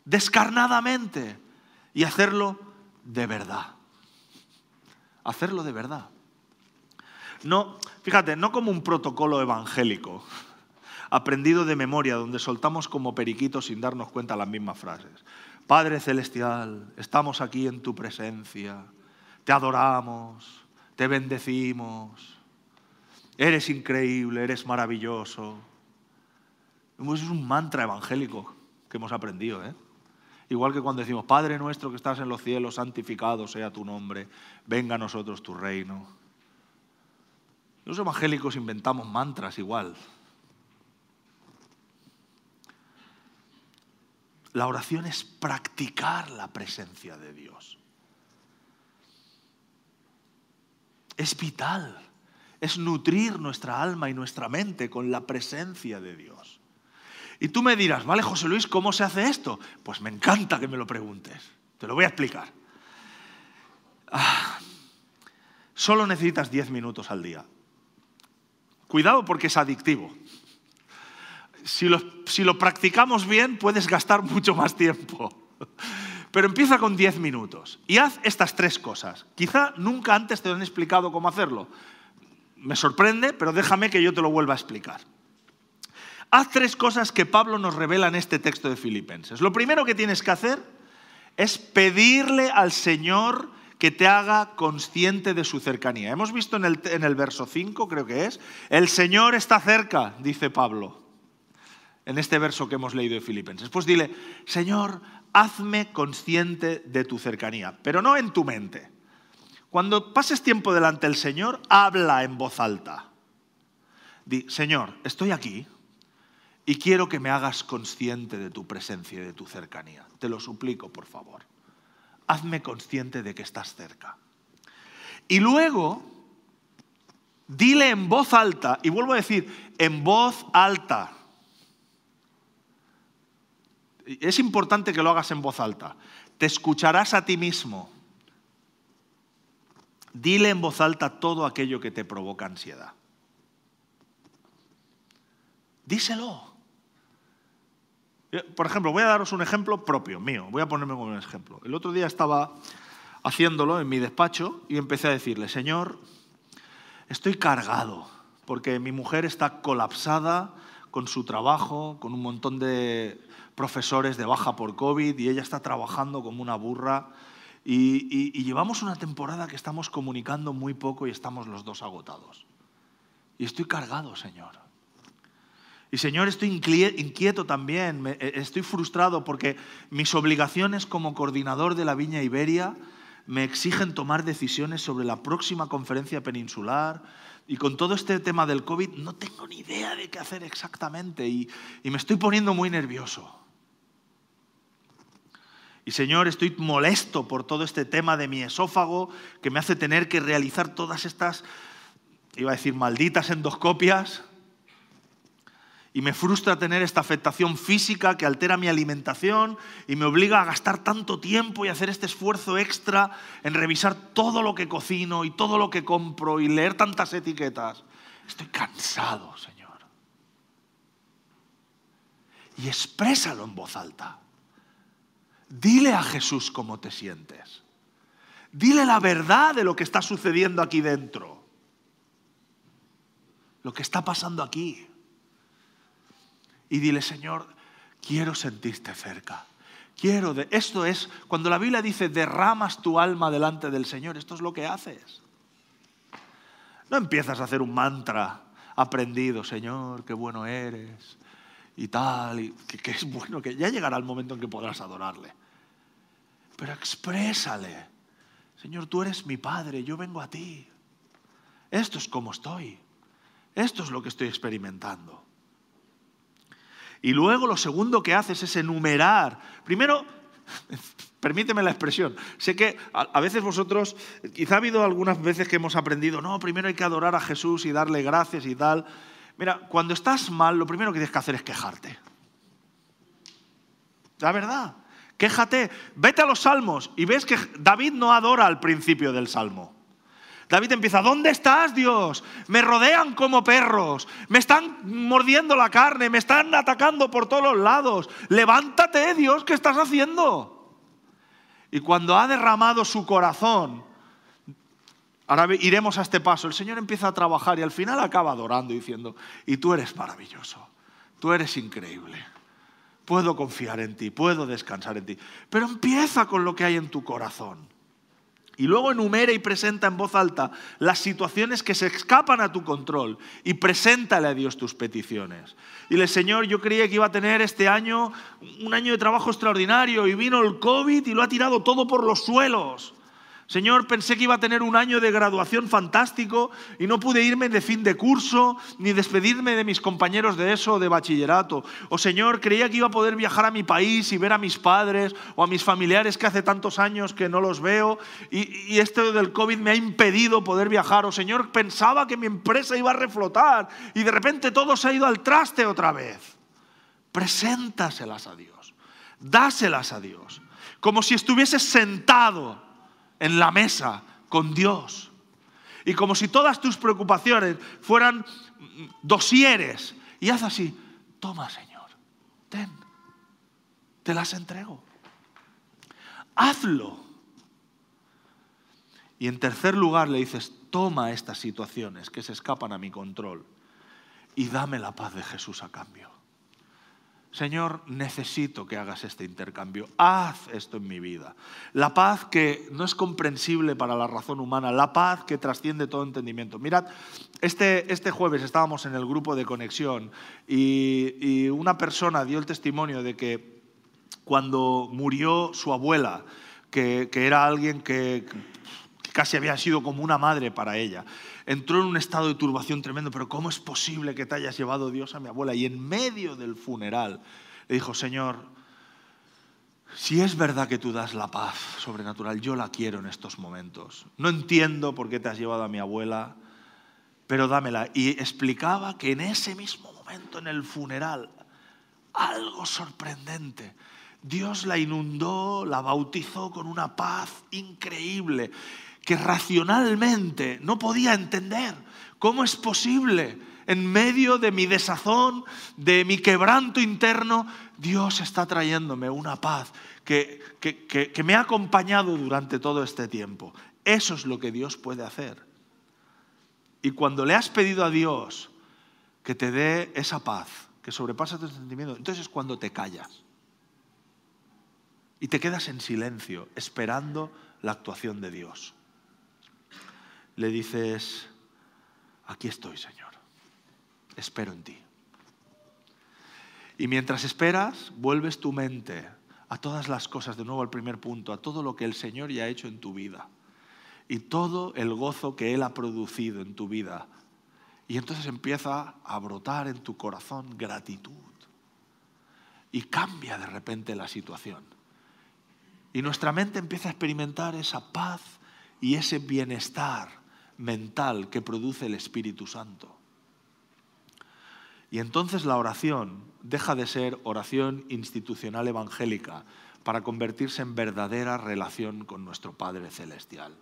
descarnadamente, y hacerlo de verdad. Hacerlo de verdad. No, fíjate, no como un protocolo evangélico aprendido de memoria, donde soltamos como periquitos sin darnos cuenta las mismas frases. Padre Celestial, estamos aquí en tu presencia, te adoramos, te bendecimos, eres increíble, eres maravilloso. Es un mantra evangélico que hemos aprendido, ¿eh? Igual que cuando decimos, Padre nuestro que estás en los cielos, santificado sea tu nombre, venga a nosotros tu reino. Los evangélicos inventamos mantras igual. La oración es practicar la presencia de Dios. Es vital, es nutrir nuestra alma y nuestra mente con la presencia de Dios. Y tú me dirás, vale, José Luis, ¿cómo se hace esto? Pues me encanta que me lo preguntes. Te lo voy a explicar. Ah, solo necesitas 10 minutos al día. Cuidado porque es adictivo si lo, practicamos bien, puedes gastar mucho más tiempo. Pero empieza con 10 minutos y haz estas tres cosas. Quizá nunca antes te han explicado cómo hacerlo. Me sorprende, pero déjame que yo te lo vuelva a explicar. Haz tres cosas que Pablo nos revela en este texto de Filipenses. Lo primero que tienes que hacer es pedirle al Señor que te haga consciente de su cercanía. Hemos visto en el, en el verso 5, creo que es, el Señor está cerca, dice Pablo en este verso que hemos leído de Filipenses. Pues dile, Señor, hazme consciente de tu cercanía, pero no en tu mente. Cuando pases tiempo delante del Señor, habla en voz alta. Di, Señor, estoy aquí y quiero que me hagas consciente de tu presencia y de tu cercanía. Te lo suplico, por favor. Hazme consciente de que estás cerca. Y luego, dile en voz alta, y vuelvo a decir, en voz alta. Es importante que lo hagas en voz alta. Te escucharás a ti mismo. Dile en voz alta todo aquello que te provoca ansiedad. Díselo. Por ejemplo, voy a daros un ejemplo propio, mío. Voy a ponerme como un ejemplo. El otro día estaba haciéndolo en mi despacho y empecé a decirle, Señor, estoy cargado porque mi mujer está colapsada con su trabajo, con un montón de profesores de baja por COVID y ella está trabajando como una burra. Y, y, llevamos una temporada que estamos comunicando muy poco y estamos los dos agotados. Y estoy cargado, Señor. Y Señor, estoy inquieto también, eh, estoy frustrado porque mis obligaciones como coordinador de la Viña Iberia me exigen tomar decisiones sobre la próxima conferencia peninsular. Y con todo este tema del COVID no tengo ni idea de qué hacer exactamente y, y me estoy poniendo muy nervioso. Y Señor, estoy molesto por todo este tema de mi esófago que me hace tener que realizar todas estas, iba a decir, malditas endoscopias y me frustra tener esta afectación física que altera mi alimentación y me obliga a gastar tanto tiempo y hacer este esfuerzo extra en revisar todo lo que cocino y todo lo que compro y leer tantas etiquetas. Estoy cansado, Señor. Y exprésalo en voz alta. Dile a Jesús cómo te sientes. Dile la verdad de lo que está sucediendo aquí dentro. Lo que está pasando aquí y dile, Señor, quiero sentirte cerca. Quiero de esto es cuando la Biblia dice derramas tu alma delante del Señor, esto es lo que haces. No empiezas a hacer un mantra aprendido, Señor, qué bueno eres y tal, y que, es bueno, que ya llegará el momento en que podrás adorarle. Pero exprésale, Señor, tú eres mi Padre, yo vengo a ti. Esto es como estoy. Esto es lo que estoy experimentando. Y luego lo segundo que haces es enumerar. Primero, permíteme la expresión. Sé que a veces vosotros, quizá ha habido algunas veces que hemos aprendido, no, primero hay que adorar a Jesús y darle gracias y tal. Mira, cuando estás mal, lo primero que tienes que hacer es quejarte. La verdad, quéjate. Vete a los salmos y ves que David no adora al principio del salmo. David empieza, ¿dónde estás Dios? Me rodean como perros, me están mordiendo la carne, me están atacando por todos los lados. Levántate Dios, ¿qué estás haciendo? Y cuando ha derramado su corazón, iremos a este paso, el Señor empieza a trabajar y al final acaba adorando diciendo, y tú eres maravilloso, tú eres increíble. Puedo confiar en ti, puedo descansar en ti. Pero empieza con lo que hay en tu corazón. Y luego enumera y presenta en voz alta las situaciones que se escapan a tu control y preséntale a Dios tus peticiones. Dile, Señor, yo creía que iba a tener este año un año de trabajo extraordinario y vino el COVID y lo ha tirado todo por los suelos. Señor, pensé que iba a tener un año de graduación fantástico y no pude irme de fin de curso ni despedirme de mis compañeros de eso, de bachillerato. O Señor, creía que iba a poder viajar a mi país y ver a mis padres o a mis familiares que hace tantos años que no los veo y, esto del COVID me ha impedido poder viajar. O Señor, pensaba que mi empresa iba a reflotar y de repente todo se ha ido al traste otra vez. Preséntaselas a Dios, dáselas a Dios, como si estuvieses sentado en la mesa con Dios. Y como si todas tus preocupaciones fueran dosieres. Y haz así, toma Señor, ten, te las entrego. Hazlo. Y en tercer lugar le dices, toma estas situaciones que se escapan a mi control y dame la paz de Jesús a cambio. Señor, necesito que hagas este intercambio. Haz esto en mi vida. La paz que no es comprensible para la razón humana, la paz que trasciende todo entendimiento. Mirad, este, este jueves estábamos en el grupo de conexión y, una persona dio el testimonio de que cuando murió su abuela, que, era alguien que, casi había sido como una madre para ella. Entró en un estado de turbación tremendo, pero ¿cómo es posible que te hayas llevado Dios a mi abuela? Y en medio del funeral le dijo, Señor, si es verdad que tú das la paz sobrenatural, yo la quiero en estos momentos. No entiendo por qué te has llevado a mi abuela, pero dámela. Y explicaba que en ese mismo momento, en el funeral, algo sorprendente. Dios la inundó, la bautizó con una paz increíble que racionalmente no podía entender. ¿Cómo es posible? En medio de mi desazón, de mi quebranto interno, Dios está trayéndome una paz que, que, me ha acompañado durante todo este tiempo. Eso es lo que Dios puede hacer. Y cuando le has pedido a Dios que te dé esa paz, que sobrepasa tus sentimientos, entonces es cuando te callas. Y te quedas en silencio, esperando la actuación de Dios. Le dices, aquí estoy, Señor, espero en ti. Y mientras esperas, vuelves tu mente a todas las cosas, de nuevo al primer punto, a todo lo que el Señor ya ha hecho en tu vida y todo el gozo que Él ha producido en tu vida. Y entonces empieza a brotar en tu corazón gratitud y cambia de repente la situación. Y nuestra mente empieza a experimentar esa paz y ese bienestar mental que produce el Espíritu Santo. Y entonces la oración deja de ser oración institucional evangélica para convertirse en verdadera relación con nuestro Padre Celestial.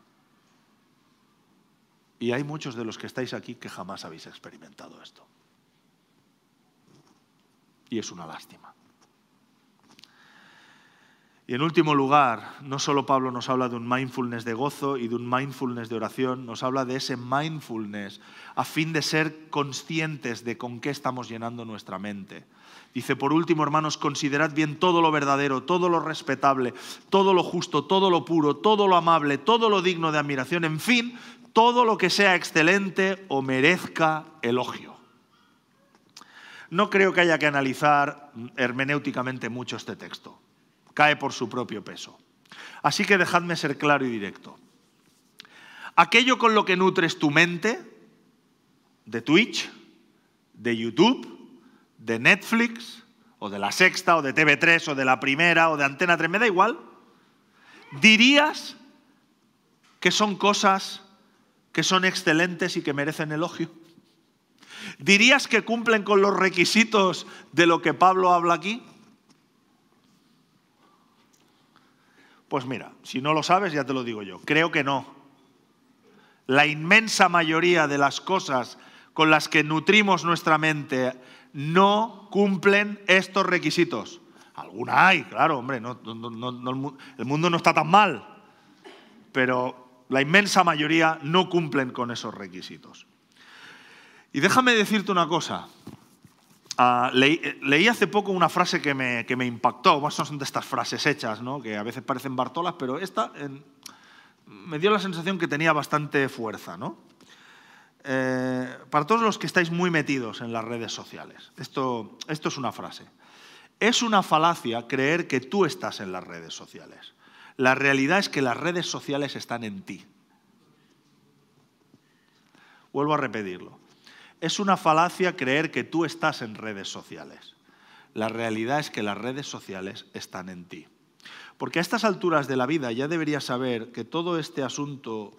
Y hay muchos de los que estáis aquí que jamás habéis experimentado esto. Y es una lástima. Y en último lugar, no solo Pablo nos habla de un mindfulness de gozo y de un mindfulness de oración, nos habla de ese mindfulness a fin de ser conscientes de con qué estamos llenando nuestra mente. Dice, por último, hermanos, considerad bien todo lo verdadero, todo lo respetable, todo lo justo, todo lo puro, todo lo amable, todo lo digno de admiración, en fin, todo lo que sea excelente o merezca elogio. No creo que haya que analizar hermenéuticamente mucho este texto cae por su propio peso. Así que dejadme ser claro y directo. Aquello con lo que nutres tu mente, de Twitch, de YouTube, de Netflix, o de la sexta, o de TV3, o de la primera, o de Antena 3, me da igual, dirías que son cosas que son excelentes y que merecen elogio. ¿Dirías que cumplen con los requisitos de lo que Pablo habla aquí? Pues mira, si no lo sabes, ya te lo digo yo. Creo que no. La inmensa mayoría de las cosas con las que nutrimos nuestra mente no cumplen estos requisitos. Alguna hay, claro, hombre, el mundo no está tan mal, pero la inmensa mayoría no cumplen con esos requisitos. Y déjame decirte una cosa, Ah, leí, hace poco una frase que me, que me impactó. Bueno, son de estas frases hechas, ¿no? que a veces parecen bartolas, pero esta me dio la sensación que tenía bastante fuerza. ¿no? Eh, para todos los que estáis muy metidos en las redes sociales, esto, esto es una frase. Es una falacia creer que tú estás en las redes sociales. La realidad es que las redes sociales están en ti. Vuelvo a repetirlo. Es una falacia creer que tú estás en redes sociales. La realidad es que las redes sociales están en ti. Porque a estas alturas de la vida ya deberías saber que todo este asunto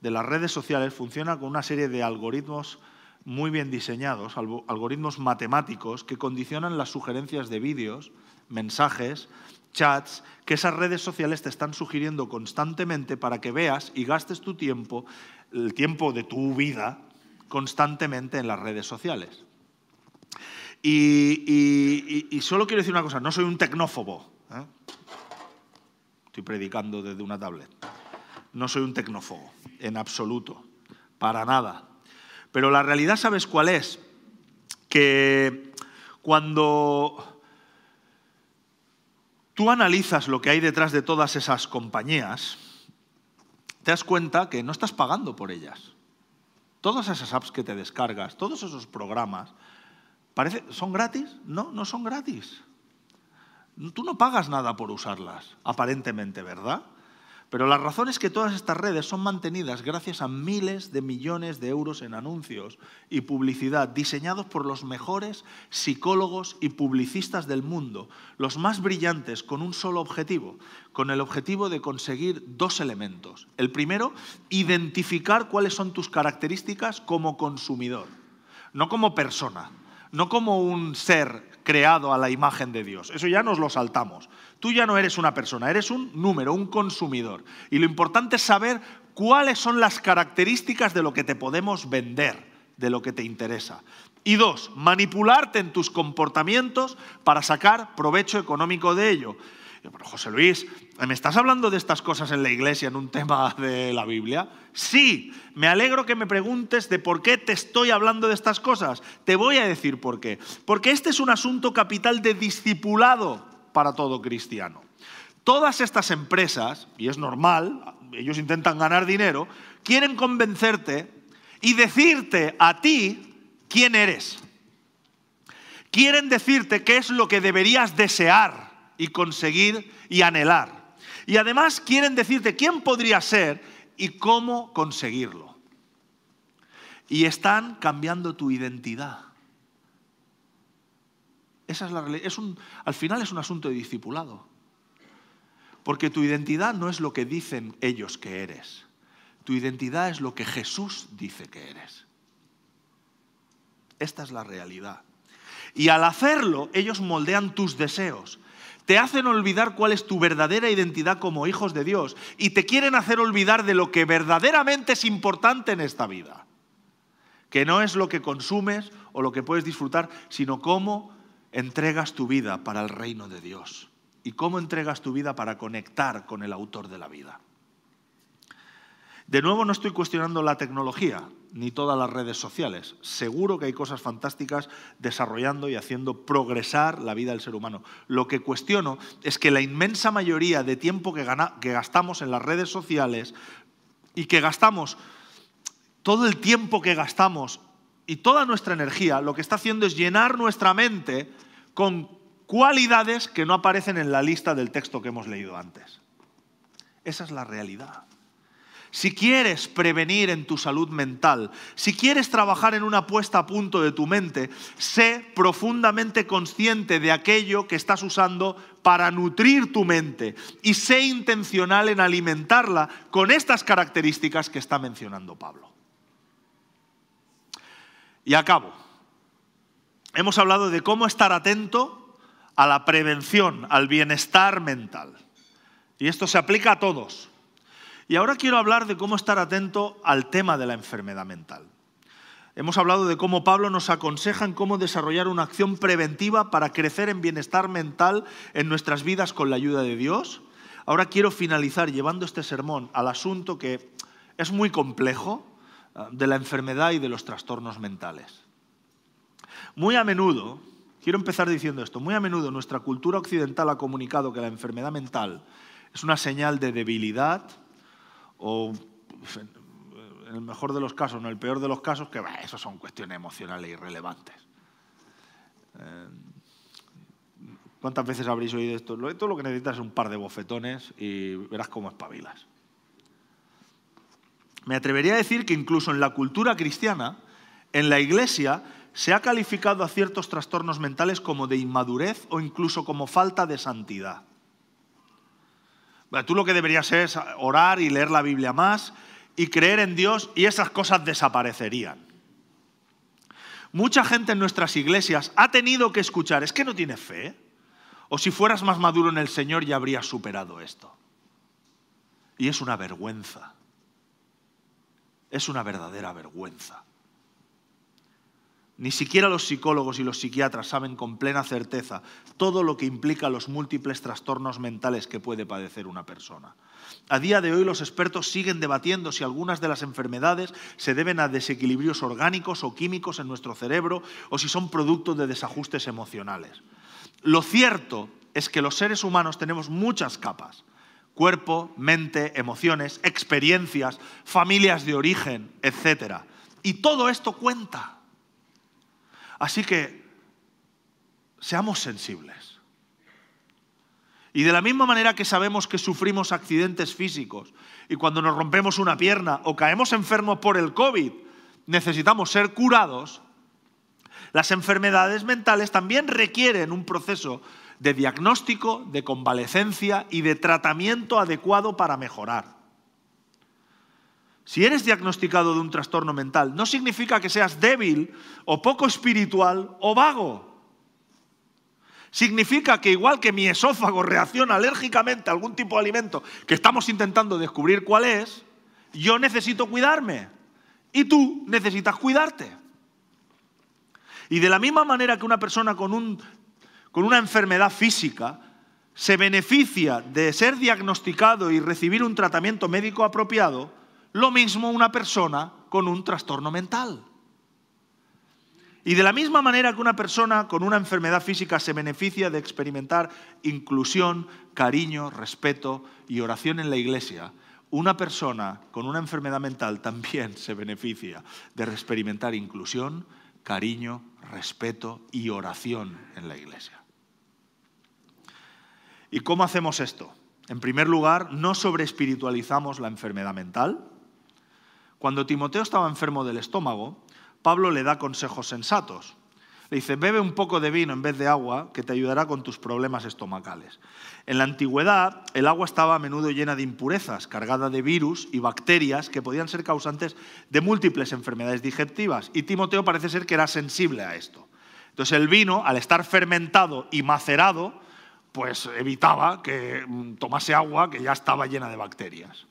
de las redes sociales funciona con una serie de algoritmos muy bien diseñados, algoritmos matemáticos que condicionan las sugerencias de vídeos, mensajes, chats, que esas redes sociales te están sugiriendo constantemente para que veas y gastes tu tiempo, el tiempo de tu vida, constantemente en las redes sociales. Y, solo quiero decir una cosa, no soy un tecnófobo. ¿eh? Estoy predicando desde una tablet. No soy un tecnófobo, en absoluto, para nada. Pero la realidad, ¿sabes cuál es? Que cuando tú analizas lo que hay detrás de todas esas compañías, te das cuenta que no estás pagando por ellas. Todas esas apps que te descargas, todos esos programas, ¿son gratis? No, no son gratis. Tú no pagas nada por usarlas, aparentemente, ¿verdad? Pero la razón es que todas estas redes son mantenidas gracias a miles de millones de euros en anuncios y publicidad diseñados por los mejores psicólogos y publicistas del mundo, los más brillantes con un solo objetivo, con el objetivo de conseguir dos elementos. El primero, identificar cuáles son tus características como consumidor, no como persona, no como un ser creado a la imagen de Dios. Eso ya nos lo saltamos. Tú ya no eres una persona, eres un número, un consumidor. Y lo importante es saber cuáles son las características de lo que te podemos vender, de lo que te interesa. Y dos, manipularte en tus comportamientos para sacar provecho económico de ello. Pero José Luis, ¿me estás hablando de estas cosas en la iglesia, en un tema de la Biblia? Sí, me alegro que me preguntes de por qué te estoy hablando de estas cosas. Te voy a decir por qué. Porque este es un asunto capital de discipulado para todo cristiano. Todas estas empresas, y es normal, ellos intentan ganar dinero, quieren convencerte y decirte a ti quién eres. Quieren decirte qué es lo que deberías desear y conseguir y anhelar. Y además quieren decirte quién podría ser y cómo conseguirlo. Y están cambiando tu identidad. Esa es la Es un, al final es un asunto de discipulado. Porque tu identidad no es lo que dicen ellos que eres. Tu identidad es lo que Jesús dice que eres. Esta es la realidad. Y al hacerlo, ellos moldean tus deseos. Te hacen olvidar cuál es tu verdadera identidad como hijos de Dios. Y te quieren hacer olvidar de lo que verdaderamente es importante en esta vida. Que no es lo que consumes o lo que puedes disfrutar, sino cómo entregas tu vida para el reino de Dios y cómo entregas tu vida para conectar con el autor de la vida. De nuevo no estoy cuestionando la tecnología ni todas las redes sociales. Seguro que hay cosas fantásticas desarrollando y haciendo progresar la vida del ser humano. Lo que cuestiono es que la inmensa mayoría de tiempo que, que gastamos en las redes sociales y que gastamos todo el tiempo que gastamos y toda nuestra energía lo que está haciendo es llenar nuestra mente con cualidades que no aparecen en la lista del texto que hemos leído antes. Esa es la realidad. Si quieres prevenir en tu salud mental, si quieres trabajar en una puesta a punto de tu mente, sé profundamente consciente de aquello que estás usando para nutrir tu mente y sé intencional en alimentarla con estas características que está mencionando Pablo. Y acabo. Hemos hablado de cómo estar atento a la prevención, al bienestar mental. Y esto se aplica a todos. Y ahora quiero hablar de cómo estar atento al tema de la enfermedad mental. Hemos hablado de cómo Pablo nos aconseja en cómo desarrollar una acción preventiva para crecer en bienestar mental en nuestras vidas con la ayuda de Dios. Ahora quiero finalizar llevando este sermón al asunto que es muy complejo, de la enfermedad y de los trastornos mentales. Muy a menudo, quiero empezar diciendo esto, muy a menudo nuestra cultura occidental ha comunicado que la enfermedad mental es una señal de debilidad o, en el mejor de los casos, en el peor de los casos, que eso son cuestiones emocionales irrelevantes. Eh, ¿Cuántas veces habréis oído esto? Todo lo que necesitas es un par de bofetones y verás cómo espabilas. Me atrevería a decir que incluso en la cultura cristiana, en la iglesia, se ha calificado a ciertos trastornos mentales como de inmadurez o incluso como falta de santidad. Tú lo que deberías es orar y leer la Biblia más y creer en Dios y esas cosas desaparecerían. Mucha gente en nuestras iglesias ha tenido que escuchar, es que no tiene fe. O si fueras más maduro en el Señor ya habrías superado esto. Y es una vergüenza. Es una verdadera vergüenza. Ni siquiera los psicólogos y los psiquiatras saben con plena certeza todo lo que implica los múltiples trastornos mentales que puede padecer una persona. A día de hoy los expertos siguen debatiendo si algunas de las enfermedades se deben a desequilibrios orgánicos o químicos en nuestro cerebro o si son producto de desajustes emocionales. Lo cierto es que los seres humanos tenemos muchas capas cuerpo, mente, emociones, experiencias, familias de origen, etc. Y todo esto cuenta. Así que seamos sensibles. Y de la misma manera que sabemos que sufrimos accidentes físicos y cuando nos rompemos una pierna o caemos enfermos por el COVID, necesitamos ser curados, las enfermedades mentales también requieren un proceso de diagnóstico, de convalecencia y de tratamiento adecuado para mejorar. Si eres diagnosticado de un trastorno mental, no significa que seas débil o poco espiritual o vago. Significa que igual que mi esófago reacciona alérgicamente a algún tipo de alimento que estamos intentando descubrir cuál es, yo necesito cuidarme y tú necesitas cuidarte. Y de la misma manera que una persona con, un, con una enfermedad física se beneficia de ser diagnosticado y recibir un tratamiento médico apropiado, lo mismo una persona con un trastorno mental. Y de la misma manera que una persona con una enfermedad física se beneficia de experimentar inclusión, cariño, respeto y oración en la iglesia, una persona con una enfermedad mental también se beneficia de experimentar inclusión, cariño, respeto y oración en la iglesia. ¿Y cómo hacemos esto? En primer lugar, no sobreespiritualizamos la enfermedad mental. Cuando Timoteo estaba enfermo del estómago, Pablo le da consejos sensatos. Le dice, bebe un poco de vino en vez de agua, que te ayudará con tus problemas estomacales. En la antigüedad, el agua estaba a menudo llena de impurezas, cargada de virus y bacterias que podían ser causantes de múltiples enfermedades digestivas. Y Timoteo parece ser que era sensible a esto. Entonces el vino, al estar fermentado y macerado, pues evitaba que mm, tomase agua que ya estaba llena de bacterias.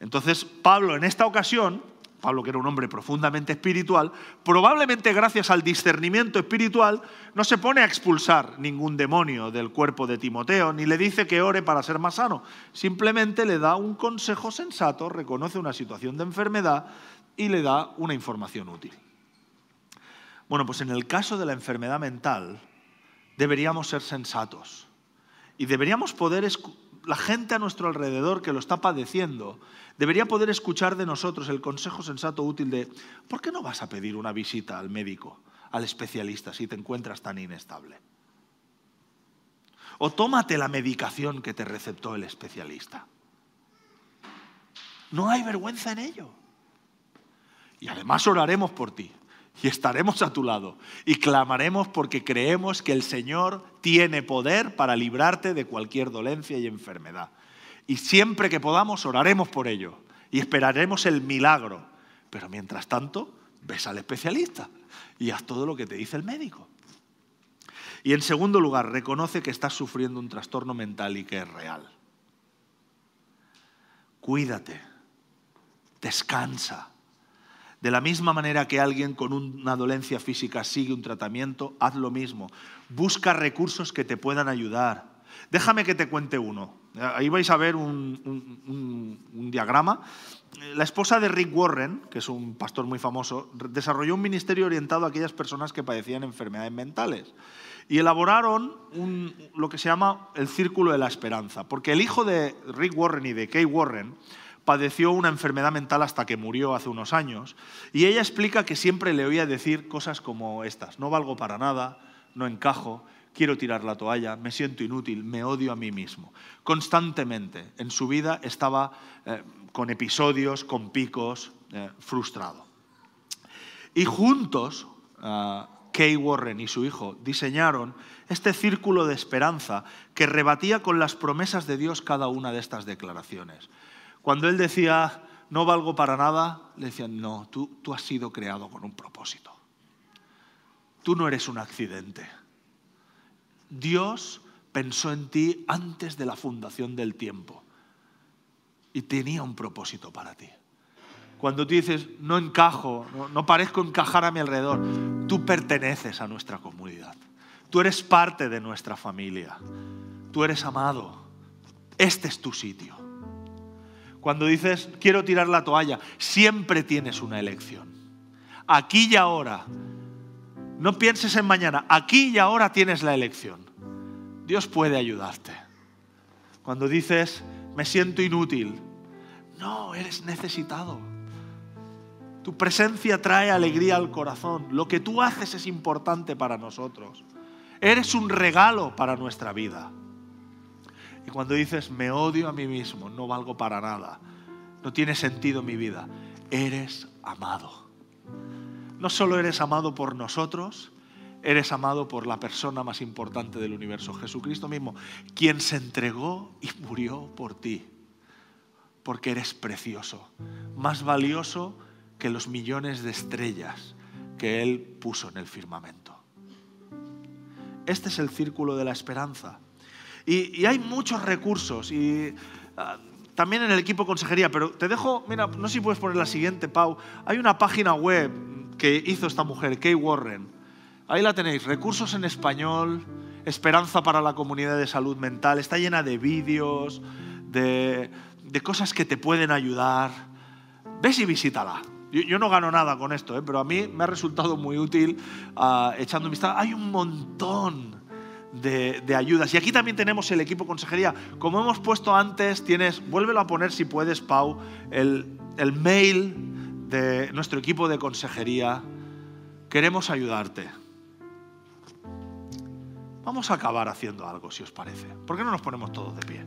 Entonces Pablo en esta ocasión Pablo, que era un hombre profundamente espiritual, probablemente gracias al discernimiento espiritual, no se pone a expulsar ningún demonio del cuerpo de Timoteo, ni le dice que ore para ser más sano. Simplemente le da un consejo sensato, reconoce una situación de enfermedad y le da una información útil. Bueno, pues en el caso de la enfermedad mental, deberíamos ser sensatos y deberíamos poder la gente a nuestro alrededor que lo está padeciendo debería poder escuchar de nosotros el consejo sensato útil de, ¿por qué no vas a pedir una visita al médico, al especialista, si te encuentras tan inestable? O tómate la medicación que te receptó el especialista. No hay vergüenza en ello. Y además oraremos por ti y estaremos a tu lado y clamaremos porque creemos que el Señor tiene poder para librarte de cualquier dolencia y enfermedad. Y siempre que podamos oraremos por ello y esperaremos el milagro. Pero mientras tanto, ves al especialista y haz todo lo que te dice el médico. Y en segundo lugar, reconoce que estás sufriendo un trastorno mental y que es real. Cuídate, descansa, de la misma manera que alguien con una dolencia física sigue un tratamiento, haz lo mismo. Busca recursos que te puedan ayudar. Déjame que te cuente uno. Ahí vais a ver un, diagrama. La esposa de Rick Warren, que es un pastor muy famoso, desarrolló un ministerio orientado a aquellas personas que padecían enfermedades mentales. Y elaboraron lo que se llama el círculo de la esperanza. Porque el hijo de Rick Warren y de Kay Warren padeció una enfermedad mental hasta que murió hace unos años. Y ella explica que siempre le oía decir cosas como estas, no valgo para nada, no encajo, quiero tirar la toalla, me siento inútil, me odio a mí mismo. Constantemente en su vida estaba eh, con episodios, con picos, eh, frustrado. Y juntos, uh, Kay Warren y su hijo diseñaron este círculo de esperanza que rebatía con las promesas de Dios cada una de estas declaraciones. Cuando él decía, no valgo para nada, le decían, no, tú, tú has sido creado con un propósito. Tú no eres un accidente. Dios pensó en ti antes de la fundación del tiempo y tenía un propósito para ti. Cuando tú dices, no encajo, no, no, parezco encajar a mi alrededor, tú perteneces a nuestra comunidad. Tú eres parte de nuestra familia. Tú eres amado. Este es tu sitio. Cuando dices, quiero tirar la toalla, siempre tienes una elección. Aquí y ahora. No pienses en mañana. Aquí y ahora tienes la elección. Dios puede ayudarte. Cuando dices, me siento inútil. No, eres necesitado. Tu presencia trae alegría al corazón. Lo que tú haces es importante para nosotros. Eres un regalo para nuestra vida. Y cuando dices, me odio a mí mismo, no valgo para nada, no tiene sentido mi vida, eres amado. No solo eres amado por nosotros, eres amado por la persona más importante del universo, Jesucristo mismo, quien se entregó y murió por ti, porque eres precioso, más valioso que los millones de estrellas que Él puso en el firmamento. Este es el círculo de la esperanza. Y, hay muchos recursos y ah, también en el equipo consejería, pero te dejo, mira, no sé si puedes poner la siguiente, Pau. Hay una página web que hizo esta mujer, Kay Warren. Ahí la tenéis, recursos en español, esperanza para la comunidad de salud mental. Está llena de vídeos, de, cosas que te pueden ayudar. Ves y visítala. Yo, no gano nada con esto, ¿eh? pero a mí me ha resultado muy útil uh, echando vista. Hay un montón de, ayudas. Y aquí también tenemos el equipo consejería. Como hemos puesto antes, tienes, vuélvelo a poner si puedes, Pau, el mail de nuestro equipo de consejería. Queremos ayudarte. Vamos a acabar haciendo algo, si os parece. ¿Por qué no nos ponemos todos de pie?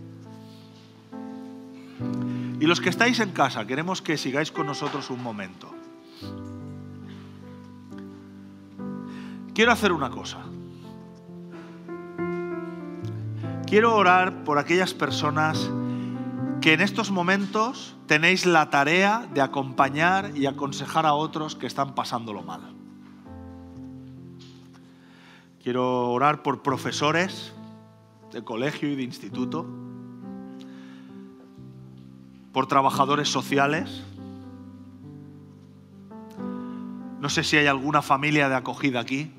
Y los que estáis en casa, queremos que sigáis con nosotros un momento. Quiero hacer una cosa. Quiero orar por aquellas personas que en estos momentos tenéis la tarea de acompañar y aconsejar a otros que están pasándolo mal. Quiero orar por profesores de colegio y de instituto por trabajadores sociales. No sé si hay alguna familia de acogida aquí.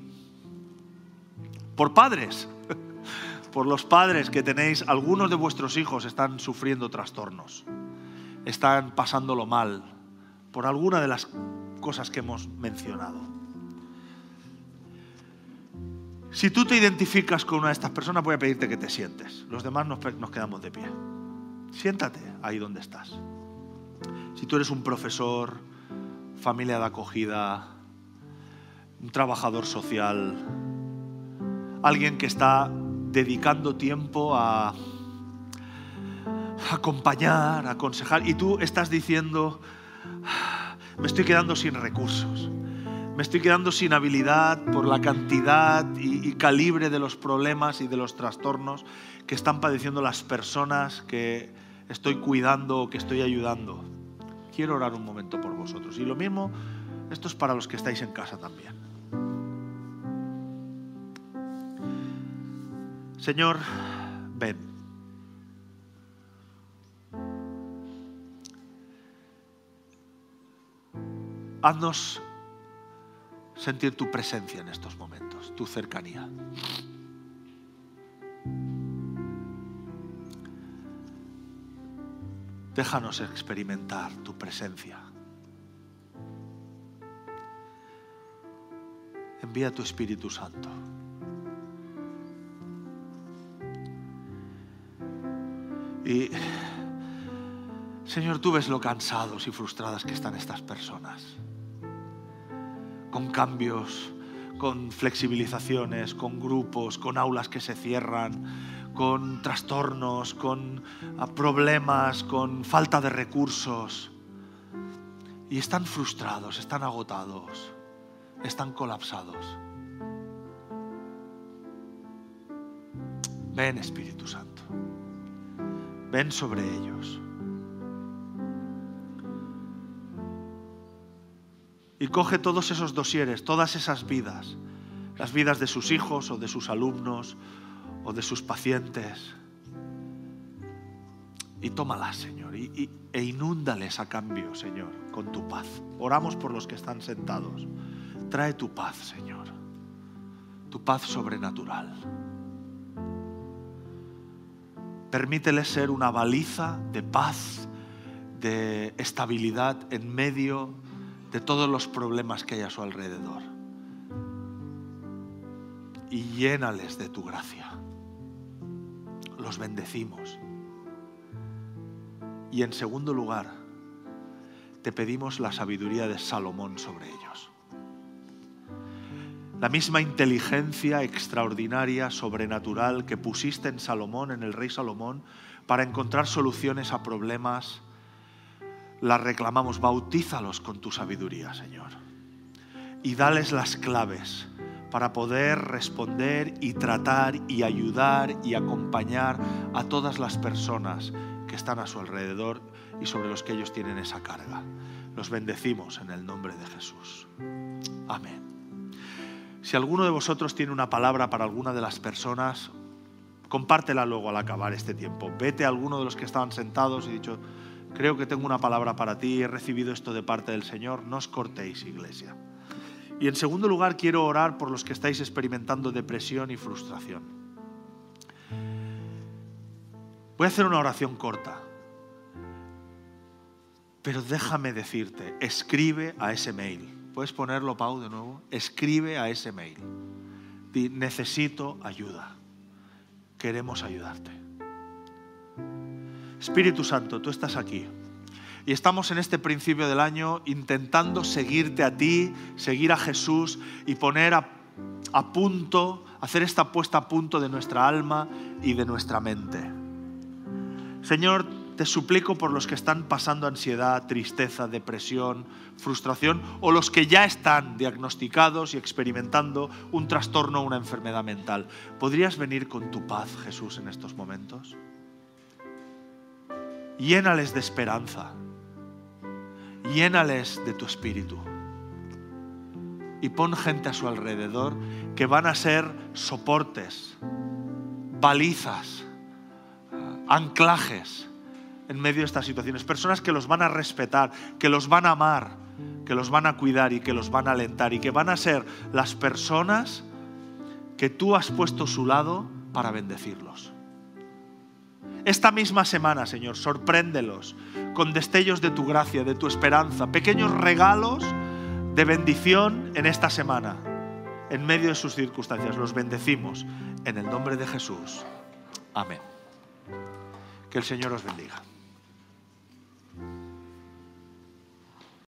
Por padres, por los padres que tenéis, algunos de vuestros hijos están sufriendo trastornos, están pasándolo mal por alguna de las cosas que hemos mencionado. Si tú te identificas con una de estas personas, voy a pedirte que te sientes. Los demás nos, nos quedamos de pie. Siéntate ahí donde estás. Si tú eres un profesor, familia de acogida, un trabajador social, alguien que está dedicando tiempo a acompañar, a aconsejar, y tú estás diciendo, me estoy quedando sin recursos, me estoy quedando sin habilidad por la cantidad y, y, calibre de los problemas y de los trastornos que están padeciendo las personas que estoy cuidando, que estoy ayudando. Quiero orar un momento por vosotros. Y lo mismo, esto es para los que estáis en casa también. Señor, ven. Haznos sentir tu presencia en estos momentos, tu cercanía. Déjanos experimentar tu presencia. Envía tu Espíritu Santo. Y, Señor, tú ves lo cansados y frustradas que están estas personas. Con cambios, con flexibilizaciones, con grupos, con aulas que se cierran, con trastornos, con ah, problemas, con falta de recursos. Y están frustrados, están agotados, están colapsados. Ven Espíritu Santo, ven sobre ellos. Y coge todos esos dosieres, todas esas vidas, las vidas de sus hijos o de sus alumnos o de sus pacientes. Y tómalas, Señor, y, e inúndales a cambio, Señor, con tu paz. Oramos por los que están sentados. Trae tu paz, Señor, tu paz sobrenatural. Permíteles ser una baliza de paz, de estabilidad en medio de todos los problemas que hay a su alrededor. Y llénales de tu gracia los bendecimos. Y en segundo lugar, te pedimos la sabiduría de Salomón sobre ellos. La misma inteligencia extraordinaria, sobrenatural que pusiste en Salomón, en el rey Salomón, para encontrar soluciones a problemas, la reclamamos. Bautízalos con tu sabiduría, Señor. Y dales las claves para poder responder y tratar y ayudar y acompañar a todas las personas que están a su alrededor y sobre los que ellos tienen esa carga. Los bendecimos en el nombre de Jesús. Amén. Si alguno de vosotros tiene una palabra para alguna de las personas, compártela luego al acabar este tiempo. Vete a alguno de los que estaban sentados y dicho, creo que tengo una palabra para ti, he recibido esto de parte del Señor, no os cortéis, iglesia. Y en segundo lugar, quiero orar por los que estáis experimentando depresión y frustración. Voy a hacer una oración corta, pero déjame decirte, escribe a ese mail ¿Puedes ponerlo, Pau, de nuevo? Escribe a ese mail. necesito ayuda. Queremos ayudarte. Espíritu Santo, tú estás aquí. Y estamos en este principio del año intentando seguirte a ti, seguir a Jesús y poner a, a punto, hacer esta puesta a punto de nuestra alma y de nuestra mente. Señor, te suplico por los que están pasando ansiedad, tristeza, depresión, frustración o los que ya están diagnosticados y experimentando un trastorno o una enfermedad mental. ¿Podrías venir con tu paz, Jesús, en estos momentos? Llénales de esperanza. Llénales de tu espíritu. Y pon gente a su alrededor que van a ser soportes, balizas, anclajes en medio de estas situaciones. Personas que los van a respetar, que los van a amar, que los van a cuidar y que los van a alentar y que van a ser las personas que tú has puesto a su lado para bendecirlos. Esta misma semana, Señor, sorpréndelos con destellos de tu gracia, de tu esperanza, pequeños regalos de bendición en esta semana, en medio de sus circunstancias. Los bendecimos en el nombre de Jesús. Amén. Que el Señor os bendiga.